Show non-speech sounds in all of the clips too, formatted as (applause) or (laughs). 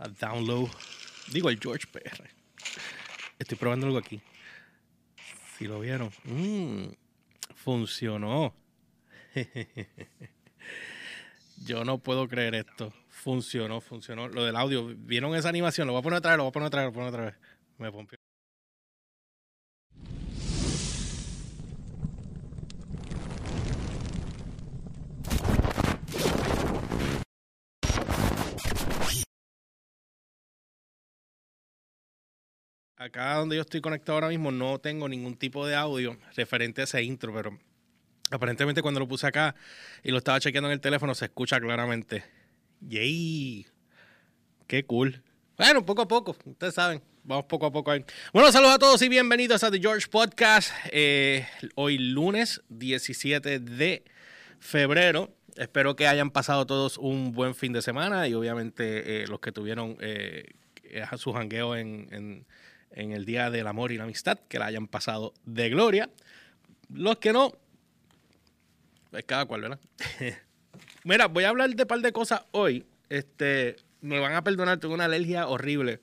a download. Digo, el George PR. Estoy probando algo aquí. Si lo vieron. Mm, funcionó. (laughs) Yo no puedo creer esto. Funcionó, funcionó. Lo del audio. ¿Vieron esa animación? Lo voy a poner otra vez, lo voy a poner otra vez, lo voy a poner otra vez. Me pompió. Acá donde yo estoy conectado ahora mismo no tengo ningún tipo de audio referente a ese intro, pero aparentemente cuando lo puse acá y lo estaba chequeando en el teléfono se escucha claramente. ¡Yay! ¡Qué cool! Bueno, poco a poco, ustedes saben, vamos poco a poco ahí. Bueno, saludos a todos y bienvenidos a The George Podcast. Eh, hoy lunes 17 de febrero. Espero que hayan pasado todos un buen fin de semana y obviamente eh, los que tuvieron eh, su jangueo en en el Día del Amor y la Amistad, que la hayan pasado de gloria. Los que no, pues cada cual, ¿verdad? (laughs) Mira, voy a hablar de un par de cosas hoy. Este, me van a perdonar, tengo una alergia horrible.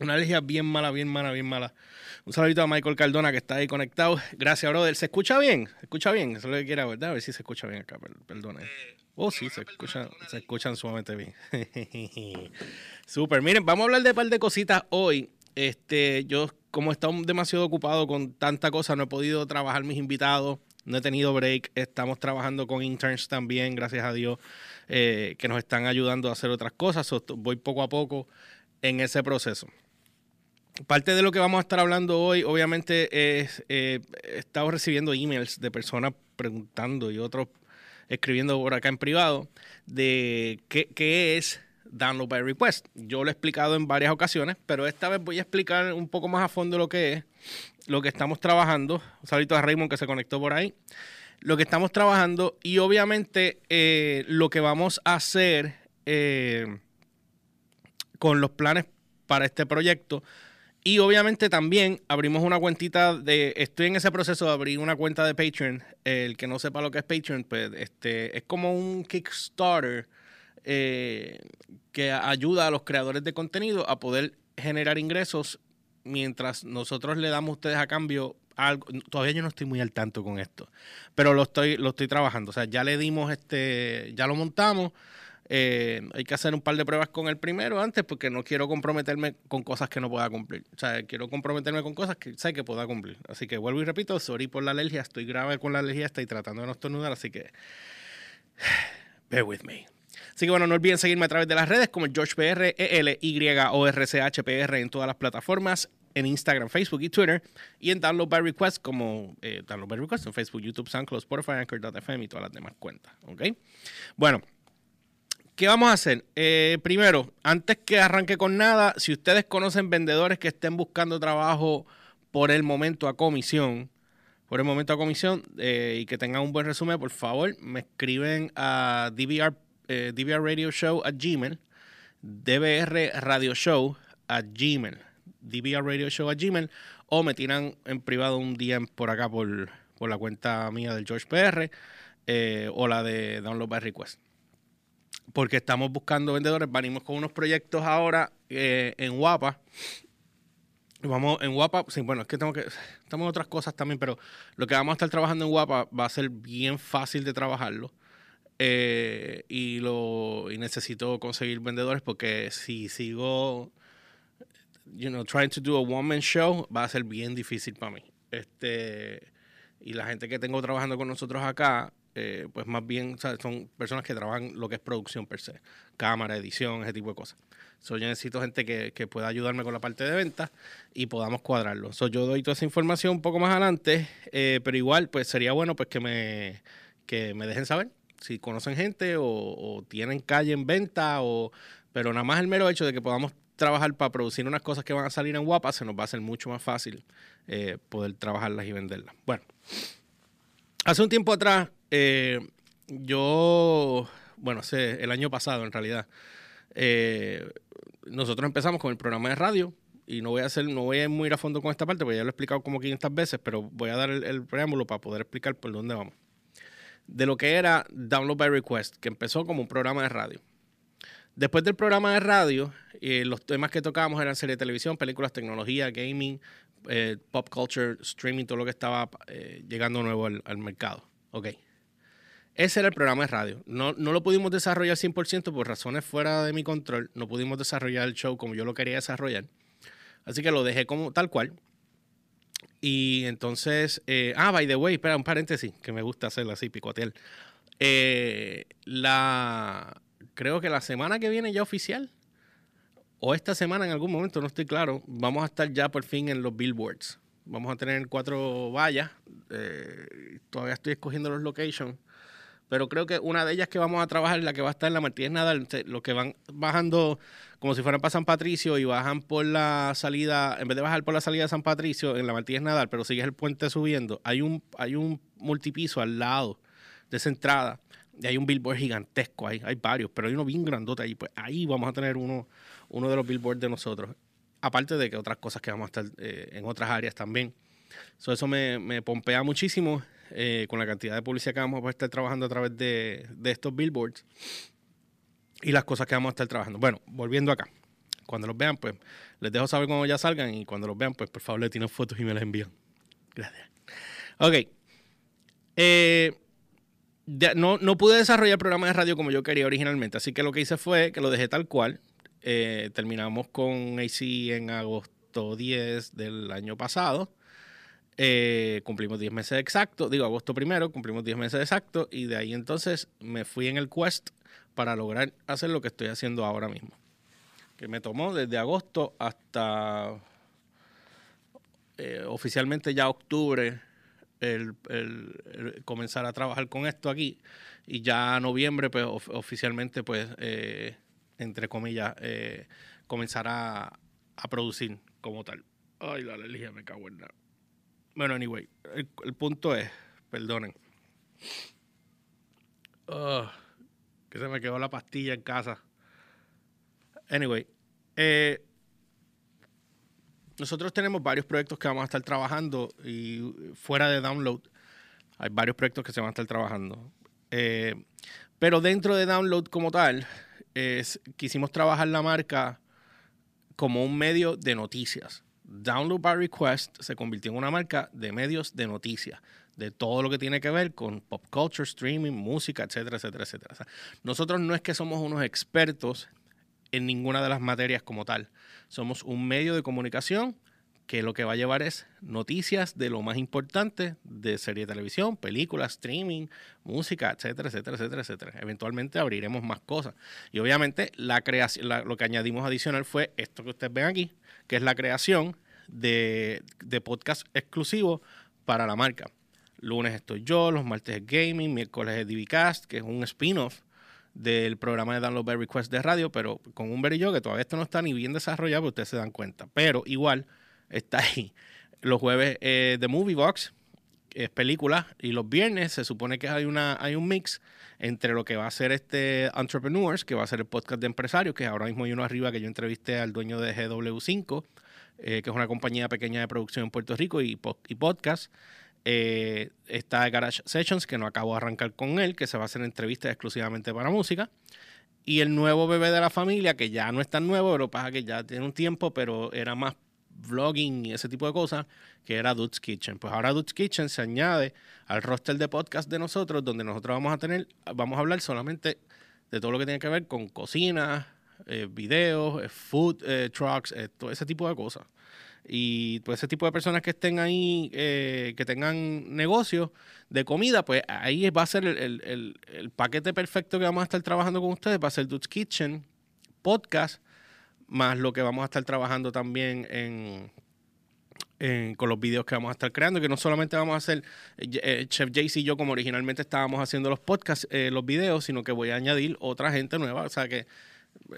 Una alergia bien mala, bien mala, bien mala. Un saludito a Michael Cardona que está ahí conectado. Gracias, brother. ¿Se escucha bien? ¿Se escucha bien? Eso es lo que quiera, ¿verdad? A ver si se escucha bien acá, perdone. Eh, oh, sí, se escuchan, se escuchan sumamente bien. (laughs) Súper. Miren, vamos a hablar de un par de cositas hoy. Este, yo, como he estado demasiado ocupado con tanta cosa, no he podido trabajar mis invitados, no he tenido break. Estamos trabajando con interns también, gracias a Dios, eh, que nos están ayudando a hacer otras cosas. voy poco a poco en ese proceso. Parte de lo que vamos a estar hablando hoy, obviamente, es eh, he estado recibiendo emails de personas preguntando y otros escribiendo por acá en privado de qué, qué es download by request. Yo lo he explicado en varias ocasiones, pero esta vez voy a explicar un poco más a fondo lo que es, lo que estamos trabajando. Un saludito a Raymond que se conectó por ahí. Lo que estamos trabajando y obviamente eh, lo que vamos a hacer eh, con los planes para este proyecto. Y obviamente también abrimos una cuentita de. Estoy en ese proceso de abrir una cuenta de Patreon. El que no sepa lo que es Patreon, pues este es como un Kickstarter eh, que ayuda a los creadores de contenido a poder generar ingresos mientras nosotros le damos a ustedes a cambio algo. Todavía yo no estoy muy al tanto con esto, pero lo estoy, lo estoy trabajando. O sea, ya le dimos este, ya lo montamos. Eh, hay que hacer un par de pruebas con el primero antes porque no quiero comprometerme con cosas que no pueda cumplir. O sea, quiero comprometerme con cosas que sé que pueda cumplir. Así que vuelvo y repito, sorry por la alergia, estoy grave con la alergia, estoy tratando de no estornudar, así que (sighs) bear with me. Así que bueno, no olviden seguirme a través de las redes como GeorgePR, E-L-Y-O-R-C-H-P-R en todas las plataformas, en Instagram, Facebook y Twitter, y en Download by Request como eh, Download by Request en Facebook, YouTube, SoundCloud, Spotify, Anchor.fm y todas las demás cuentas. ¿Ok? Bueno. ¿Qué vamos a hacer? Eh, primero, antes que arranque con nada, si ustedes conocen vendedores que estén buscando trabajo por el momento a comisión, por el momento a comisión eh, y que tengan un buen resumen, por favor, me escriben a DVR eh, DVR Radio Show a Gmail, DVR Radio Show a Gmail, DVR Radio Show a Gmail, o me tiran en privado un DM por acá por, la cuenta mía del George PR eh, o la de Download by Request. Porque estamos buscando vendedores, venimos con unos proyectos ahora eh, en Guapa. Vamos en Guapa, sí, bueno, es que tengo que, estamos en otras cosas también, pero lo que vamos a estar trabajando en Guapa va a ser bien fácil de trabajarlo. Eh, y lo y necesito conseguir vendedores porque si sigo you know trying to do a one man show va a ser bien difícil para mí. Este y la gente que tengo trabajando con nosotros acá eh, pues más bien son personas que trabajan lo que es producción per se cámara edición ese tipo de cosas. So, yo necesito gente que, que pueda ayudarme con la parte de venta y podamos cuadrarlo. So, yo doy toda esa información un poco más adelante eh, pero igual pues sería bueno pues que me que me dejen saber si conocen gente o, tienen calle en venta, o, pero nada más el mero hecho de que podamos trabajar para producir unas cosas que van a salir en guapa, se nos va a hacer mucho más fácil eh, poder trabajarlas y venderlas. Bueno, hace un tiempo atrás, eh, yo, bueno, sé, el año pasado en realidad, eh, nosotros empezamos con el programa de radio y no voy a hacer, no voy a ir muy a fondo con esta parte porque ya lo he explicado como 500 veces, pero voy a dar el preámbulo para poder explicar por dónde vamos de lo que era Download by Request, que empezó como un programa de radio. Después del programa de radio, eh, los temas que tocábamos eran serie de televisión, películas, tecnología, gaming, eh, pop culture, streaming, todo lo que estaba eh, llegando nuevo al, al, mercado. Ok. Ese era el programa de radio. No, no lo pudimos desarrollar 100% por razones fuera de mi control. No pudimos desarrollar el show como yo lo quería desarrollar. Así que lo dejé como tal cual. Y entonces, eh, ah, by the way, espera, un paréntesis, que me gusta hacerlo así, picotear. Eh, la, creo que la semana que viene ya oficial, o esta semana en algún momento, no estoy claro, vamos a estar ya por fin en los billboards. Vamos a tener cuatro vallas. Eh, todavía estoy escogiendo los locations pero creo que una de ellas que vamos a trabajar la que va a estar en la Martínez Nadal, los que van bajando como si fueran para San Patricio y bajan por la salida, en vez de bajar por la salida de San Patricio en la Martínez Nadal, pero sigues el puente subiendo, hay un, hay un multipiso al lado de esa entrada y hay un billboard gigantesco ahí, hay varios, pero hay uno bien grandote ahí, pues ahí vamos a tener uno, uno de los billboards de nosotros, aparte de que otras cosas que vamos a estar eh, en otras áreas también. eso me, me pompea muchísimo eh, con la cantidad de publicidad que vamos a estar trabajando a través de, estos billboards y las cosas que vamos a estar trabajando. Bueno, volviendo acá. Cuando los vean, pues les dejo saber cuando ya salgan y cuando los vean, pues por favor le tienen fotos y me las envían. Gracias. Ok. Eh, no, no, pude desarrollar el programa de radio como yo quería originalmente, así que lo que hice fue que lo dejé tal cual. Eh, terminamos con AC en agosto 10 del año pasado. Eh, cumplimos 10 meses exactos, digo agosto primero, cumplimos 10 meses exactos y de ahí entonces me fui en el quest para lograr hacer lo que estoy haciendo ahora mismo. Que me tomó desde agosto hasta eh, oficialmente ya octubre el, comenzar a trabajar con esto aquí y ya noviembre pues oficialmente pues eh, entre comillas comenzar a, producir como tal. Ay, la alergia me cago en nada. Bueno, anyway, el, punto es, perdonen. Que se me quedó la pastilla en casa. Anyway, eh, nosotros tenemos varios proyectos que vamos a estar trabajando y fuera de download hay varios proyectos que se van a estar trabajando. Eh, pero dentro de download como tal, quisimos trabajar la marca como un medio de noticias. Download by Request se convirtió en una marca de medios de noticias, de todo lo que tiene que ver con pop culture, streaming, música, etcétera, etcétera, etcétera. nosotros no es que somos unos expertos en ninguna de las materias como tal. Somos un medio de comunicación que lo que va a llevar es noticias de lo más importante de serie de televisión, películas, streaming, música, etcétera, etcétera, etcétera, etcétera. Eventualmente abriremos más cosas. Y obviamente la creación, lo que añadimos adicional fue esto que ustedes ven aquí, que es la creación de, podcast exclusivo para la marca. Lunes estoy yo, los martes es gaming, miércoles es DVCast, que es un spin-off del programa de Download by Request de radio, pero con un y yo que todavía esto no está ni bien desarrollado, pero ustedes se dan cuenta. Pero igual está ahí. Los jueves eh, de Movie Box es película y los viernes se supone que hay, una, hay un mix entre lo que va a ser este Entrepreneurs, que va a ser el podcast de empresarios, que ahora mismo hay uno arriba que yo entrevisté al dueño de GW5, eh, que es una compañía pequeña de producción en Puerto Rico y podcast. Eh, está Garage Sessions, que no acabo de arrancar con él, que se va a hacer entrevistas exclusivamente para música. Y el nuevo bebé de la familia, que ya no es tan nuevo, pero pasa que ya tiene un tiempo, pero era más vlogging y ese tipo de cosas, que era Dude's Kitchen. Pues ahora Dude's Kitchen se añade al roster de podcast de nosotros, donde nosotros vamos a tener, vamos a hablar solamente de todo lo que tiene que ver con cocina, eh, videos, eh, food eh, trucks, todo ese tipo de cosas. Y pues ese tipo de personas que estén ahí, que tengan negocios de comida, pues ahí va a ser el, el, paquete perfecto que vamos a estar trabajando con ustedes, va a ser Dude's Kitchen, podcast, más lo que vamos a estar trabajando también en, con los videos que vamos a estar creando, que no solamente vamos a hacer eh, eh, Chef Jayce y yo como originalmente estábamos haciendo los podcasts, eh, los videos, sino que voy a añadir otra gente nueva, o sea que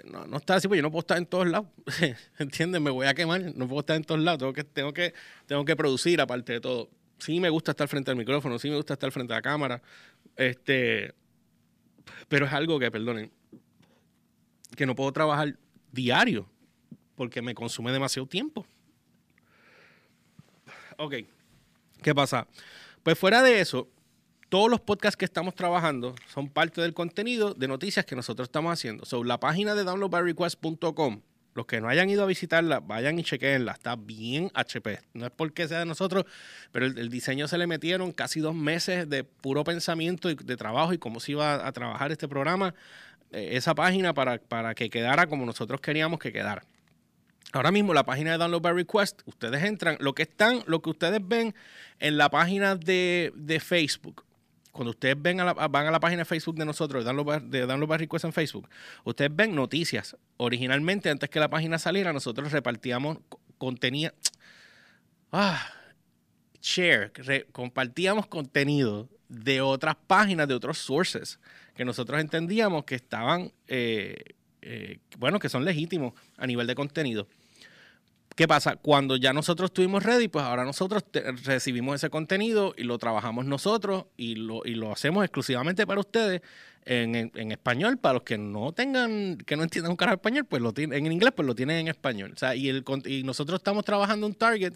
no, no está así, pues yo no puedo estar en todos lados, (laughs) ¿entiendes? Me voy a quemar, no puedo estar en todos lados, tengo que, tengo que, tengo que producir aparte de todo. Sí me gusta estar frente al micrófono, sí me gusta estar frente a la cámara, este, pero es algo que, perdonen, que no puedo trabajar diario, porque me consume demasiado tiempo. Ok, ¿qué pasa? Pues fuera de eso, todos los podcasts que estamos trabajando son parte del contenido de noticias que nosotros estamos haciendo. So, la página de downloadbyrequest.com, los que no hayan ido a visitarla, vayan y chequenla. Está bien HP. No es porque sea de nosotros, pero el, diseño se le metieron casi dos meses de puro pensamiento y de trabajo y cómo se iba a, trabajar este programa, eh, esa página para, para que quedara como nosotros queríamos que quedara. Ahora mismo la página de Download by Request, ustedes entran, lo que están, lo que ustedes ven en la página de, de Facebook, cuando ustedes ven a la, van a la página de Facebook de nosotros, de Download, by Request en Facebook, ustedes ven noticias. Originalmente, antes que la página saliera, nosotros repartíamos contenido. Ah, share, compartíamos contenido de otras páginas, de otros sources, que nosotros entendíamos que estaban, eh, eh, bueno, que son legítimos a nivel de contenido. ¿Qué pasa? Cuando ya nosotros estuvimos ready, pues ahora nosotros recibimos ese contenido y lo trabajamos nosotros y lo, y lo hacemos exclusivamente para ustedes en, español. Para los que no tengan, que no entiendan un carajo español, pues lo tienen en inglés, pues lo tienen en español. O sea, y, el, y nosotros estamos trabajando un target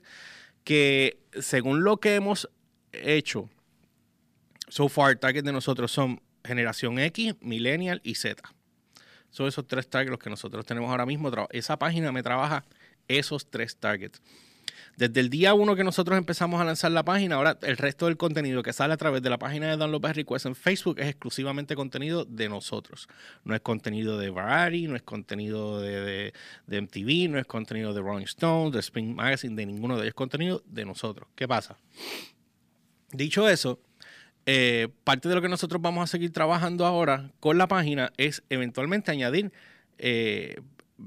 que, según lo que hemos hecho, so far, target de nosotros son generación X, millennial y Z. Son esos tres targets los que nosotros tenemos ahora mismo. Esa página me trabaja esos tres targets. Desde el día uno que nosotros empezamos a lanzar la página, ahora el resto del contenido que sale a través de la página de Download by Request en Facebook es exclusivamente contenido de nosotros. No es contenido de Variety, no es contenido de, MTV, no es contenido de Rolling Stone, de Spring Magazine, de ninguno de ellos, contenido de nosotros. ¿Qué pasa? Dicho eso, eh, parte de lo que nosotros vamos a seguir trabajando ahora con la página es eventualmente añadir eh,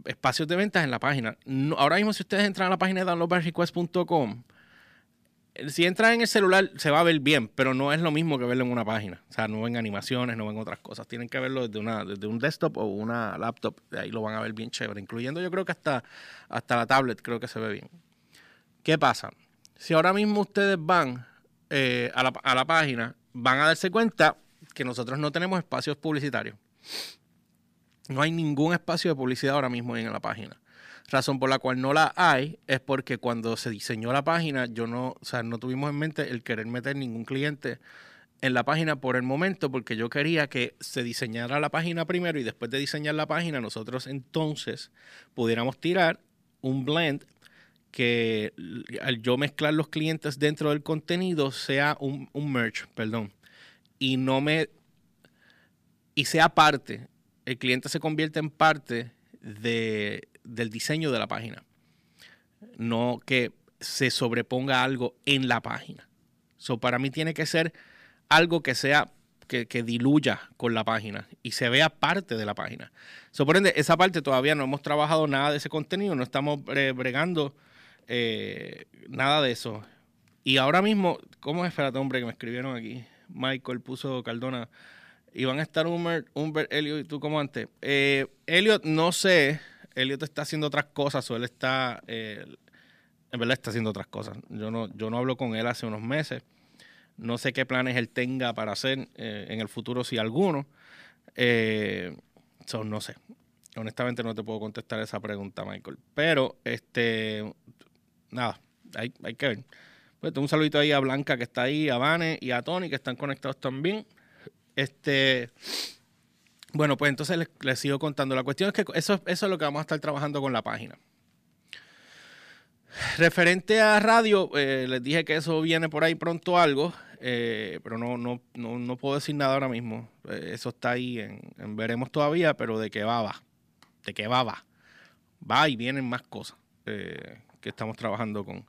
espacios de ventas en la página. ahora mismo, si ustedes entran a la página de downloadbyrequest.com, si entran en el celular se va a ver bien, pero no es lo mismo que verlo en una página. O sea, no ven animaciones, no ven otras cosas. Tienen que verlo desde, una, desde un desktop o una laptop. Ahí lo van a ver bien chévere. Incluyendo yo creo que hasta, hasta la tablet creo que se ve bien. ¿Qué pasa? Si ahora mismo ustedes van eh, a, la, a la página, van a darse cuenta que nosotros no tenemos espacios publicitarios. No hay ningún espacio de publicidad ahora mismo en la página. Razón por la cual no la hay es porque cuando se diseñó la página, yo no, o sea, no tuvimos en mente el querer meter ningún cliente en la página por el momento, porque yo quería que se diseñara la página primero y después de diseñar la página, nosotros entonces pudiéramos tirar un blend que al yo mezclar los clientes dentro del contenido sea un, un merch, perdón, y no me y sea parte el cliente se convierte en parte de, del diseño de la página. No que se sobreponga algo en la página. So, para mí tiene que ser algo que sea que, diluya con la página y se vea parte de la página. So, por ende, esa parte todavía no hemos trabajado nada de ese contenido, no estamos bregando eh, nada de eso. Y ahora mismo, ¿cómo es? Espérate, hombre, que me escribieron aquí. Michael puso Cardona y van a estar Humbert, Humbert Elliot y tú como antes. Eh, Elliot, no sé. Elliot está haciendo otras cosas o él está. Eh, en verdad está haciendo otras cosas. Yo no, yo no hablo con él hace unos meses. No sé qué planes él tenga para hacer eh, en el futuro, si alguno. son no sé. Honestamente no te puedo contestar esa pregunta, Michael. Pero, este. Nada, hay, hay que ver. Pues un saludito ahí a Blanca que está ahí, a Vane y a Tony que están conectados también. Este, bueno, pues entonces les, sigo contando. La cuestión es que eso, eso es lo que vamos a estar trabajando con la página. Referente a radio, eh, les dije que eso viene por ahí pronto algo, eh, pero no, no, no, puedo decir nada ahora mismo. Eh, eso está ahí en, veremos todavía, pero de qué va, va. De qué va, va. Va y vienen más cosas que estamos trabajando con,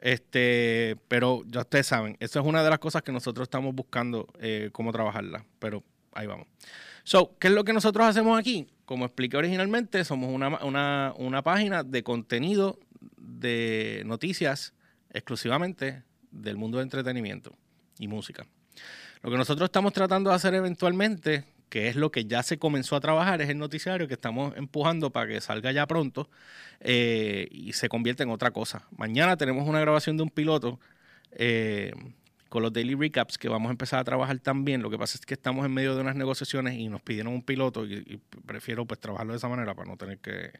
este, pero ya ustedes saben, eso es una de las cosas que nosotros estamos buscando eh, cómo trabajarla. Pero ahí vamos. So, ¿qué es lo que nosotros hacemos aquí? Como expliqué originalmente, somos una, una página de contenido de noticias exclusivamente del mundo de entretenimiento y música. Lo que nosotros estamos tratando de hacer eventualmente que es lo que ya se comenzó a trabajar, es el noticiario que estamos empujando para que salga ya pronto eh, y se convierta en otra cosa. Mañana tenemos una grabación de un piloto eh, con los daily recaps que vamos a empezar a trabajar también. Lo que pasa es que estamos en medio de unas negociaciones y nos pidieron un piloto y, prefiero pues trabajarlo de esa manera para no tener que,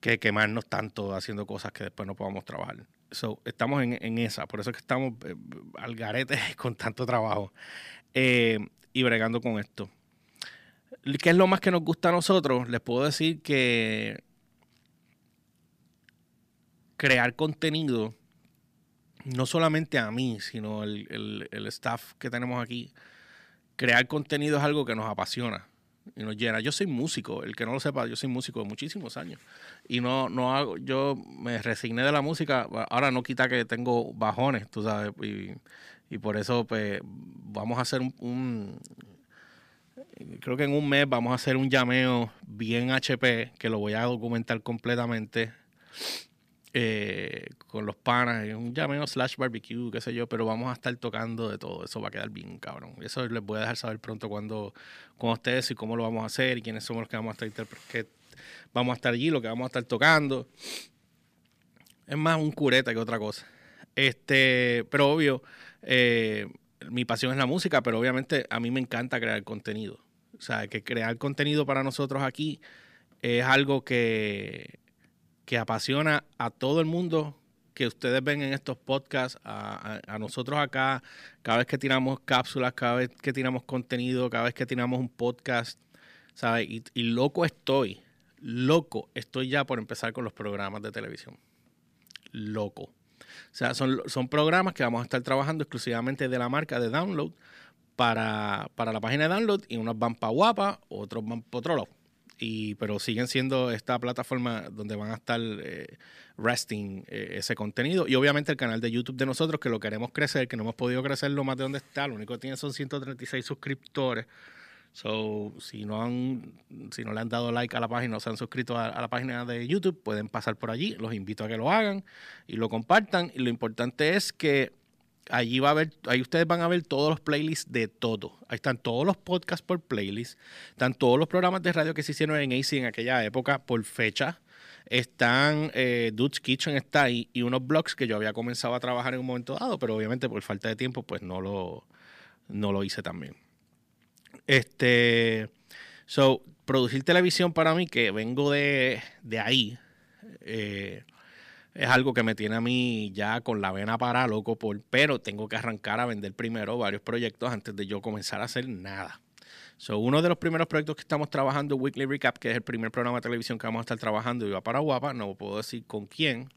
que quemarnos tanto haciendo cosas que después no podamos trabajar. So, estamos en, esa, por eso es que estamos eh, al garete (laughs) con tanto trabajo y bregando con esto. ¿Qué es lo más que nos gusta a nosotros? Les puedo decir que crear contenido, no solamente a mí, sino el, el staff que tenemos aquí, crear contenido es algo que nos apasiona y nos llena. Yo soy músico, el que no lo sepa, yo soy músico de muchísimos años. Y no, no hago, yo me resigné de la música, ahora no quita que tengo bajones, tú sabes, y, por eso pues vamos a hacer un, creo que en un mes vamos a hacer un llameo bien HP, que lo voy a documentar completamente. Eh, con los panas, un llameo slash barbecue, qué sé yo, pero vamos a estar tocando de todo. Eso va a quedar bien, cabrón. Eso les voy a dejar saber pronto cuando con ustedes y cómo lo vamos a hacer y quiénes somos los que vamos a estar que vamos a estar allí, lo que vamos a estar tocando. Es más un cureta que otra cosa. Este, pero obvio, eh, mi pasión es la música, pero obviamente a mí me encanta crear contenido. O sea, que crear contenido para nosotros aquí es algo que que apasiona a todo el mundo que ustedes ven en estos podcasts, a, nosotros acá, cada vez que tiramos cápsulas, cada vez que tiramos contenido, cada vez que tiramos un podcast, ¿sabes? Y, loco estoy, loco estoy ya por empezar con los programas de televisión. Loco. O sea, son, son programas que vamos a estar trabajando exclusivamente de la marca de Download para, para la página de Download y unos van para Guapa, otros van para otro lado y, pero siguen siendo esta plataforma donde van a estar eh, resting eh, ese contenido. Y obviamente el canal de YouTube de nosotros, que lo queremos crecer, que no hemos podido crecerlo más de donde está, lo único que tiene son 136 suscriptores. So, si no han, si no le han dado like a la página o se han suscrito a, la página de YouTube, pueden pasar por allí. Los invito a que lo hagan y lo compartan. Y lo importante es que Allí va a ver, ahí ustedes van a ver todos los playlists de todo. Ahí están todos los podcasts por playlist. Están todos los programas de radio que se hicieron en AC en aquella época por fecha. Están eh, Dude's Kitchen está ahí y unos blogs que yo había comenzado a trabajar en un momento dado, pero obviamente por falta de tiempo pues no lo, no lo hice también. Este, so, producir televisión para mí, que vengo de, de ahí, eh, es algo que me tiene a mí ya con la vena para loco, por, pero tengo que arrancar a vender primero varios proyectos antes de yo comenzar a hacer nada. So, uno de los primeros proyectos que estamos trabajando, Weekly Recap, que es el primer programa de televisión que vamos a estar trabajando va para Guapa, no puedo decir con quién.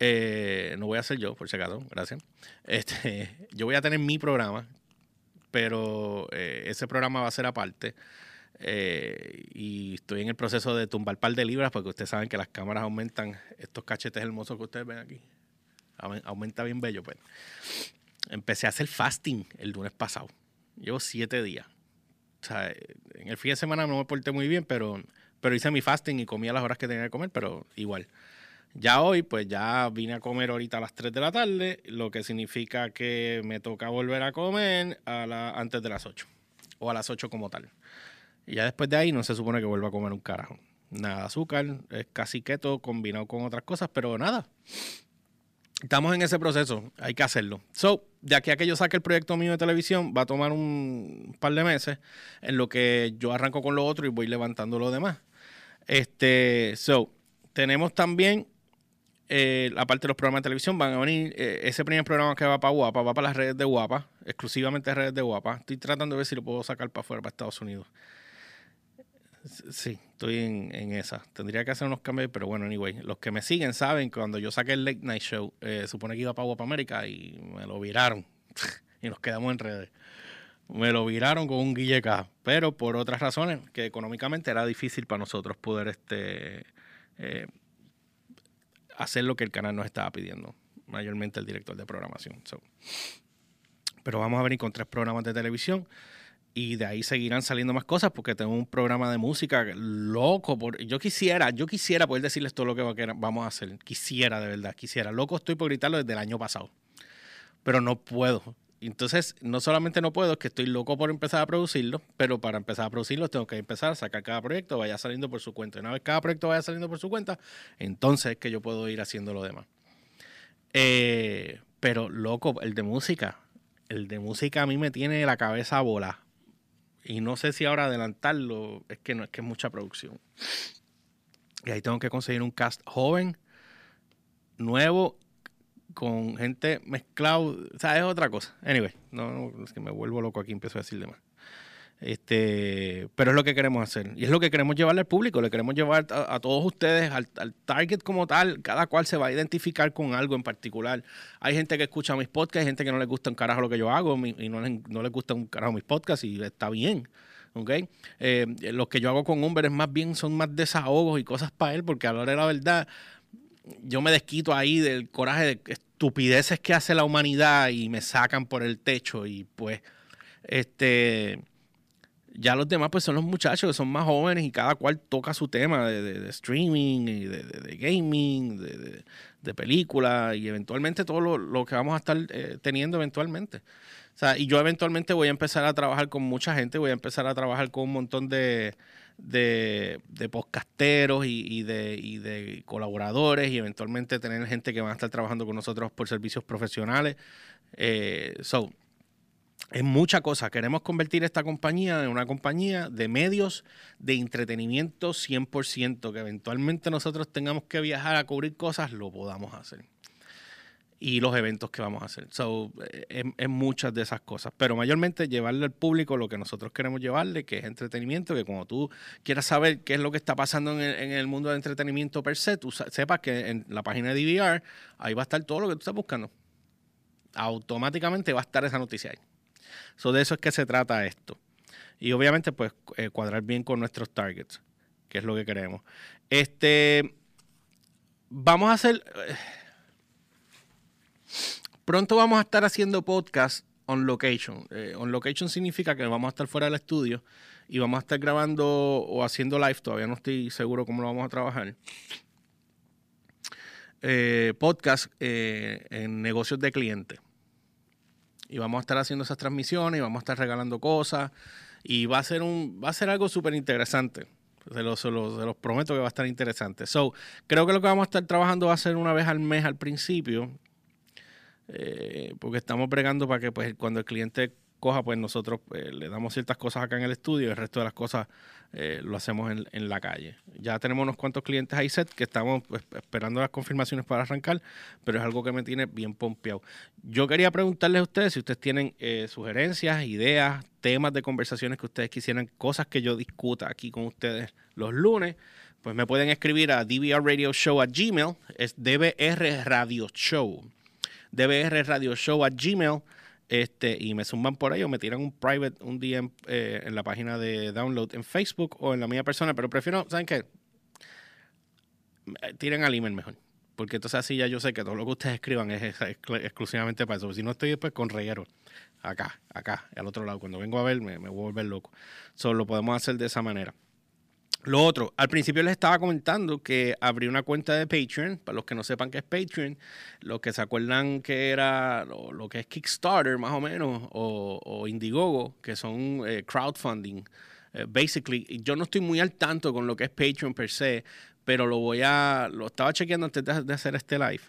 Eh, no voy a ser yo, por si acaso, gracias. Este, (laughs) yo voy a tener mi programa, pero eh, ese programa va a ser aparte. Eh, y estoy en el proceso de tumbar par de libras porque ustedes saben que las cámaras aumentan estos cachetes hermosos que ustedes ven aquí. Aumenta bien bello, pues. Empecé a hacer fasting el lunes pasado. Llevo siete días. O sea, en el fin de semana no me porté muy bien, pero, pero hice mi fasting y comí a las horas que tenía que comer, pero igual. Ya hoy, pues ya vine a comer ahorita a las 3 de la tarde, lo que significa que me toca volver a comer a la, antes de las 8 o a las 8 como tal. Y ya después de ahí no se supone que vuelva a comer un carajo. Nada azúcar, es casi keto combinado con otras cosas, pero nada. Estamos en ese proceso, hay que hacerlo. So, de aquí a que yo saque el proyecto mío de televisión, va a tomar un par de meses en lo que yo arranco con lo otro y voy levantando lo demás. Este, so, tenemos también eh, aparte de los programas de televisión, van a venir eh, ese primer programa que va para Guapa, va para las redes de Guapa, exclusivamente redes de Guapa. Estoy tratando de ver si lo puedo sacar para afuera, para Estados Unidos. Sí, estoy en, esa. Tendría que hacer unos cambios, pero bueno, anyway. Los que me siguen saben que cuando yo saqué el Late Night Show, eh, supone que iba para Guapa América y me lo viraron. (laughs) y nos quedamos en redes. Me lo viraron con un guilleca, pero por otras razones, que económicamente era difícil para nosotros poder este eh, hacer lo que el canal nos estaba pidiendo, mayormente el director de programación. Pero vamos a venir con tres programas de televisión y de ahí seguirán saliendo más cosas porque tengo un programa de música loco. Por, yo quisiera, yo quisiera poder decirles todo lo que vamos a hacer. Quisiera, de verdad, quisiera. Loco estoy por gritarlo desde el año pasado. Pero no puedo. Entonces, no solamente no puedo, es que estoy loco por empezar a producirlo, pero para empezar a producirlo tengo que empezar a sacar cada proyecto, vaya saliendo por su cuenta. Una vez cada proyecto vaya saliendo por su cuenta, entonces es que yo puedo ir haciendo lo demás. Eh, pero, loco, el de música, el de música a mí me tiene la cabeza a bola. Y no sé si ahora adelantarlo, es que no es que es mucha producción. Y ahí tengo que conseguir un cast joven, nuevo, con gente mezclada, o sea, es otra cosa. Anyway, no, es que me vuelvo loco aquí, empiezo a decir de más. Este, pero es lo que queremos hacer. Y es lo que queremos llevarle al público. Le queremos llevar a, todos ustedes, al, target como tal. Cada cual se va a identificar con algo en particular. Hay gente que escucha mis podcasts, hay gente que no le gusta un carajo lo que yo hago y no les, no les gusta un carajo mis podcasts y está bien. ¿okay? Eh, los que yo hago con Humber es más bien, son más desahogos y cosas para él, porque a la hora de la verdad, yo me desquito ahí del coraje de estupideces que hace la humanidad y me sacan por el techo y pues, este ya los demás pues son los muchachos que son más jóvenes y cada cual toca su tema de, streaming y de, gaming, de, de películas y eventualmente todo lo, que vamos a estar eh, teniendo eventualmente. O sea, y yo eventualmente voy a empezar a trabajar con mucha gente, voy a empezar a trabajar con un montón de, de, podcasteros y, de, y de colaboradores y eventualmente tener gente que van a estar trabajando con nosotros por servicios profesionales. Eh, so, es mucha cosa. Queremos convertir esta compañía en una compañía de medios de entretenimiento 100%, que eventualmente nosotros tengamos que viajar a cubrir cosas, lo podamos hacer. Y los eventos que vamos a hacer. So, es, muchas de esas cosas. Pero mayormente llevarle al público lo que nosotros queremos llevarle, que es entretenimiento, que como tú quieras saber qué es lo que está pasando en el, mundo del entretenimiento per se, sepas que en la página de DVR, ahí va a estar todo lo que tú estás buscando. Automáticamente va a estar esa noticia ahí. So, de eso es que se trata esto. Y obviamente, pues, eh, cuadrar bien con nuestros targets, que es lo que queremos. Este, vamos a hacer... Eh, pronto vamos a estar haciendo podcast on location. Eh, on location significa que vamos a estar fuera del estudio y vamos a estar grabando o haciendo live. Todavía no estoy seguro cómo lo vamos a trabajar. podcast en negocios de clientes y vamos a estar haciendo esas transmisiones y vamos a estar regalando cosas y va a ser un va a ser algo súper interesante. Se los, se, los, prometo que va a estar interesante. So, creo que lo que vamos a estar trabajando va a ser una vez al mes al principio, eh, porque estamos bregando para que pues cuando el cliente coja, pues nosotros eh, le damos ciertas cosas acá en el estudio y el resto de las cosas eh, lo hacemos en, la calle. Ya tenemos unos cuantos clientes ahí set que estamos pues, esperando las confirmaciones para arrancar, pero es algo que me tiene bien pompeado. Yo quería preguntarles a ustedes si ustedes tienen sugerencias, ideas, temas de conversaciones que ustedes quisieran, cosas que yo discuta aquí con ustedes los lunes. Pues me pueden escribir a dvradioshow a gmail, es dbr radio show, dbr radio show a gmail este, y me suman por ahí o me tiran un private, un DM eh, en la página de download en Facebook o en la mía persona, pero prefiero, ¿saben qué? Tiren al email mejor. Porque entonces así ya yo sé que todo lo que ustedes escriban es, exclusivamente para eso. Si no estoy después con reguero. Acá, acá, al otro lado. Cuando vengo a ver, me, me voy a volver loco. Solo lo podemos hacer de esa manera. Lo otro, al principio les estaba comentando que abrí una cuenta de Patreon, para los que no sepan qué es Patreon, los que se acuerdan que era lo, que es Kickstarter más o menos, o, Indiegogo, que son eh, crowdfunding. Eh, basically, yo no estoy muy al tanto con lo que es Patreon per se, pero lo voy a, lo estaba chequeando antes de, hacer este live.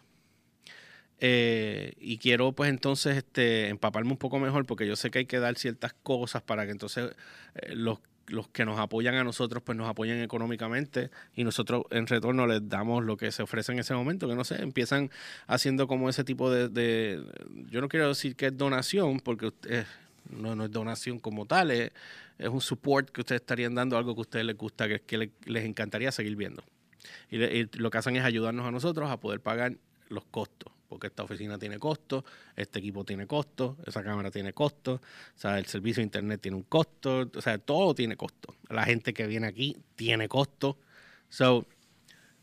Eh, y quiero pues entonces este, empaparme un poco mejor porque yo sé que hay que dar ciertas cosas para que entonces los los que nos apoyan a nosotros, pues nos apoyan económicamente y nosotros en retorno les damos lo que se ofrece en ese momento, que no sé, empiezan haciendo como ese tipo de, yo no quiero decir que es donación, porque no, no es donación como tal, es, un support que ustedes estarían dando, algo que a ustedes les gusta, que, que les, encantaría seguir viendo. y lo que hacen es ayudarnos a nosotros a poder pagar los costos porque esta oficina tiene costo, este equipo tiene costo, esa cámara tiene costo, o sea, el servicio de internet tiene un costo, o sea, todo tiene costo. La gente que viene aquí tiene costo. So,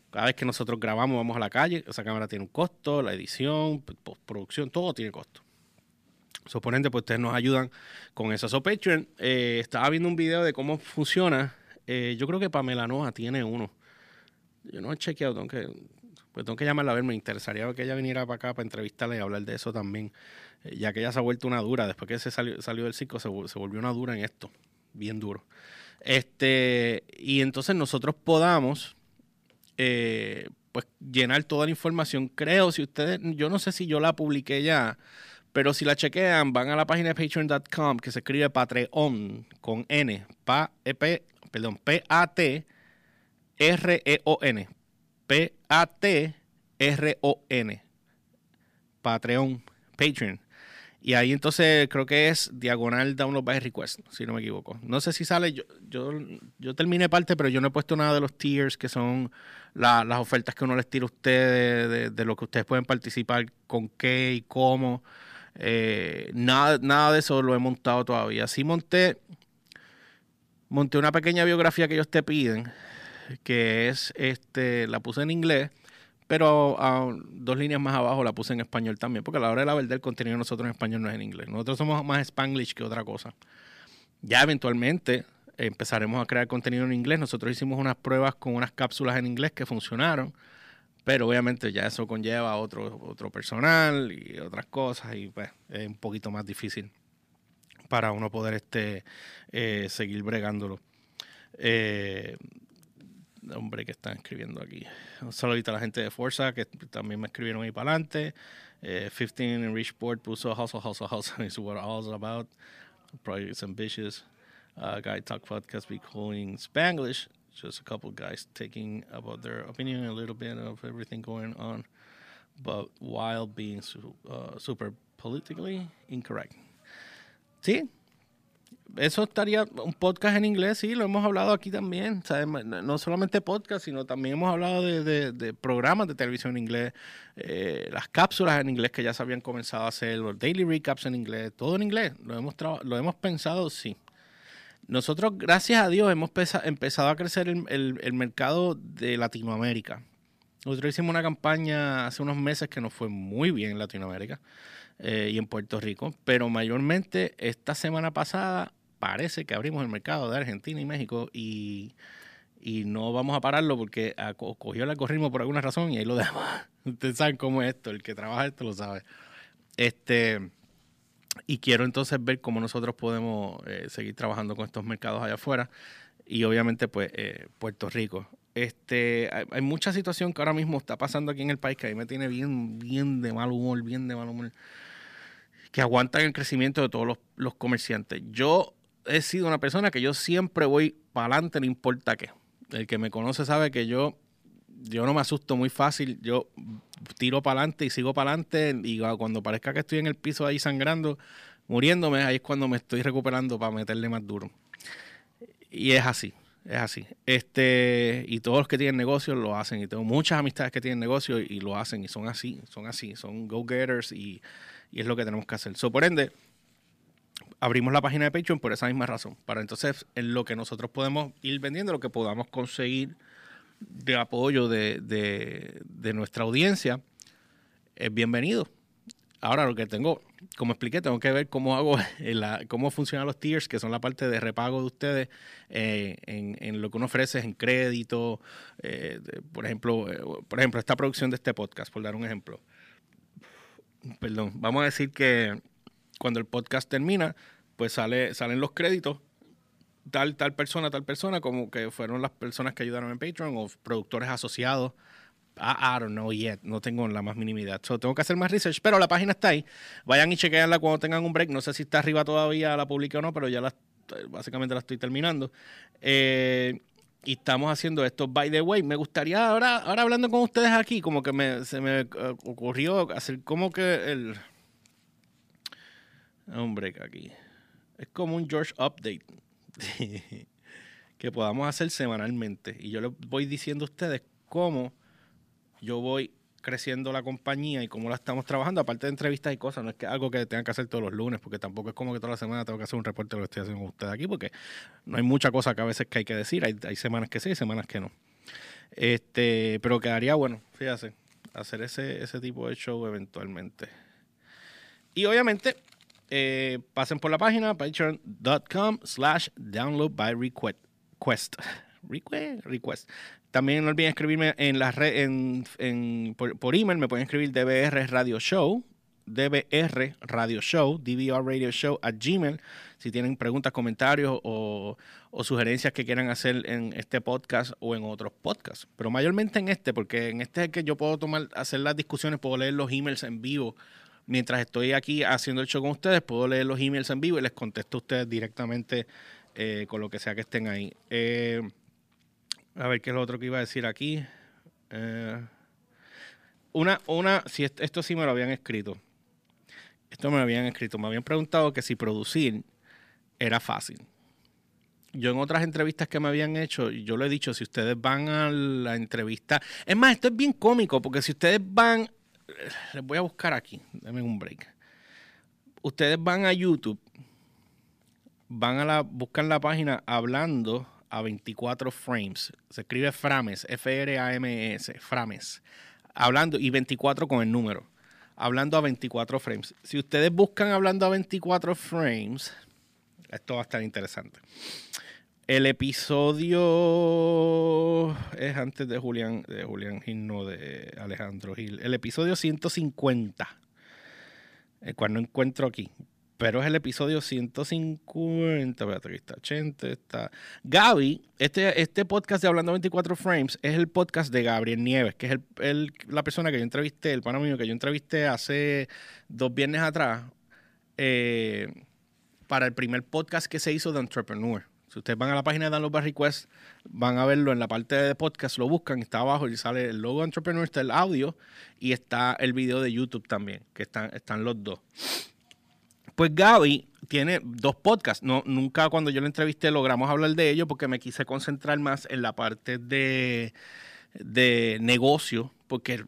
cada vez que nosotros grabamos, vamos a la calle, esa cámara tiene un costo, la edición, postproducción, todo tiene costo. Suponente, pues ustedes nos ayudan con eso. So, Patreon, eh, estaba viendo un video de cómo funciona. Eh, yo creo que Pamela Noja tiene uno. Yo no he chequeado, tengo que pues tengo que llamarla a ver, me interesaría que ella viniera para acá para entrevistarla y hablar de eso también, eh, ya que ella se ha vuelto una dura, después que se salió, salió del circo se, volvió una dura en esto, bien duro. Este, y entonces nosotros podamos eh, pues llenar toda la información. Creo, si ustedes, yo no sé si yo la publiqué ya, pero si la chequean, van a la página de patreon.com que se escribe Patreon con N, pa, e, P, perdón, P-A-T-R-E-O-N, P-A-T-R-O-N. Patreon, Patreon. Y ahí entonces creo que es diagonal download by request, si no me equivoco. No sé si sale, yo, yo, yo terminé parte, pero yo no he puesto nada de los tiers, que son las ofertas que uno les tira a ustedes, de, lo que ustedes pueden participar, con qué y cómo. Eh, nada, nada de eso lo he montado todavía. Sí monté, monté una pequeña biografía que ellos te piden, que es, este, la puse en inglés pero dos líneas más abajo la puse en español también, porque a la hora de la verdad el contenido nosotros en español no es en inglés. Nosotros somos más spanglish que otra cosa. Ya eventualmente empezaremos a crear contenido en inglés. Nosotros hicimos unas pruebas con unas cápsulas en inglés que funcionaron, pero obviamente ya eso conlleva otro, otro personal y otras cosas y pues es un poquito más difícil para uno poder este, eh, seguir bregándolo. Eh, hombre que están escribiendo aquí. Un saludito a la gente de Forza que también me escribieron ahí para adelante. 15 eh, in Richport puso hustle, hustle, hustle (laughs) is what all is about. Probably it's ambitious. Uh, guy talk podcast be calling Spanglish. Just a couple guys taking about their opinion, a little bit of everything going on, but while being uh, super politically incorrect. Sí, eso estaría un podcast en inglés, sí, lo hemos hablado aquí también. No solamente podcast, sino también hemos hablado de, programas de televisión en inglés, eh, las cápsulas en inglés que ya se habían comenzado a hacer, los daily recaps en inglés, todo en inglés. Lo hemos, lo hemos pensado, sí. Nosotros, gracias a Dios, hemos empezado a crecer el, mercado de Latinoamérica. Nosotros hicimos una campaña hace unos meses que nos fue muy bien en Latinoamérica. Eh, y en Puerto Rico, pero mayormente esta semana pasada parece que abrimos el mercado de Argentina y México y, no vamos a pararlo porque cogió el algoritmo por alguna razón y ahí lo (laughs) dejamos. Ustedes saben cómo es esto, el que trabaja esto lo sabe. Este, y quiero entonces ver cómo nosotros podemos eh, seguir trabajando con estos mercados allá afuera y obviamente pues eh, Puerto Rico. Este, hay, hay, mucha situación que ahora mismo está pasando aquí en el país que a mí me tiene bien, bien de mal humor, bien de mal humor, que aguantan el crecimiento de todos los, los comerciantes. Yo he sido una persona que yo siempre voy para adelante, no importa qué. El que me conoce sabe que yo, yo no me asusto muy fácil. Yo tiro para adelante y sigo para adelante. Y cuando parezca que estoy en el piso ahí sangrando, muriéndome, ahí es cuando me estoy recuperando para meterle más duro. Y es así, es así. Este, y todos los que tienen negocios lo hacen. Y tengo muchas amistades que tienen negocios y lo hacen. Y son así, son así, son go-getters y, y es lo que tenemos que hacer. So, por ende, abrimos la página de Patreon por esa misma razón. Para entonces, en lo que nosotros podemos ir vendiendo, lo que podamos conseguir de apoyo de, nuestra audiencia, es bienvenido. Ahora lo que tengo, como expliqué, tengo que ver cómo hago, la, cómo funcionan los tiers, que son la parte de repago de ustedes eh, en, lo que uno ofrece en crédito. Eh, por ejemplo, eh, por ejemplo, esta producción de este podcast, por dar un ejemplo. Perdón, vamos a decir que cuando el podcast termina, pues sale, salen los créditos, tal, tal persona, tal persona, como que fueron las personas que ayudaron en Patreon o productores asociados. I, don't know yet, no tengo la más minimidad. So, tengo que hacer más research, pero la página está ahí. Vayan y chequeanla cuando tengan un break. No sé si está arriba todavía, la publiqué o no, pero ya la, básicamente la estoy terminando. Eh, y estamos haciendo esto. By the way, me gustaría ahora, ahora hablando con ustedes aquí, como que me, se me eh, ocurrió hacer como que el, Hombre, aquí. Es como un George Update (laughs) que podamos hacer semanalmente. Y yo les voy diciendo a ustedes cómo yo voy creciendo la compañía y cómo la estamos trabajando, aparte de entrevistas y cosas, no es que algo que tengan que hacer todos los lunes, porque tampoco es como que toda la semana tengo que hacer un reporte de lo que estoy haciendo con ustedes aquí, porque no hay mucha cosa que a veces que hay que decir, hay, semanas que sí y semanas que no. Este, pero quedaría bueno, fíjate, hacer ese, ese tipo de show eventualmente. Y obviamente, eh, pasen por la página patreon.com slash download by request. (laughs) request. También no olviden escribirme en la red, en, por, email, me pueden escribir DBR Radio Show, DBR Radio Show, DVR Radio Show a Gmail, si tienen preguntas, comentarios o, o, sugerencias que quieran hacer en este podcast o en otros podcasts. Pero mayormente en este, porque en este es el que yo puedo tomar, hacer las discusiones, puedo leer los emails en vivo mientras estoy aquí haciendo el show con ustedes, puedo leer los emails en vivo y les contesto a ustedes directamente eh, con lo que sea que estén ahí. Eh, a ver qué es lo otro que iba a decir aquí. Eh, una, una, si esto, sí me lo habían escrito. Esto me lo habían escrito. Me habían preguntado que si producir era fácil. Yo en otras entrevistas que me habían hecho, yo le he dicho, si ustedes van a la entrevista, es más, esto es bien cómico, porque si ustedes van, les voy a buscar aquí, denme un break. Ustedes van a YouTube, van a la, buscan la página hablando a 24 frames. Se escribe frames, F-R-A-M-S, frames hablando, y 24 con el número, hablando a 24 frames. Si ustedes buscan hablando a 24 frames, esto va a estar interesante. El episodio es antes de Julián, de Julián Gil, no de Alejandro Gil. El episodio 150, el cual no encuentro aquí pero es el episodio 150. Espérate, aquí está 80. Está. Gaby, este, este podcast de Hablando 24 Frames es el podcast de Gabriel Nieves, que es el, la persona que yo entrevisté, el pana mío que yo entrevisté hace dos viernes atrás, eh, para el primer podcast que se hizo de Entrepreneur. Si ustedes van a la página de Download by Request, van a verlo en la parte de podcast, lo buscan, está abajo y sale el logo Entrepreneur, está el audio y está el video de YouTube también, que están, están los dos. Pues Gaby tiene dos podcasts. No, nunca cuando yo le entrevisté logramos hablar de ello porque me quise concentrar más en la parte de, de negocio, porque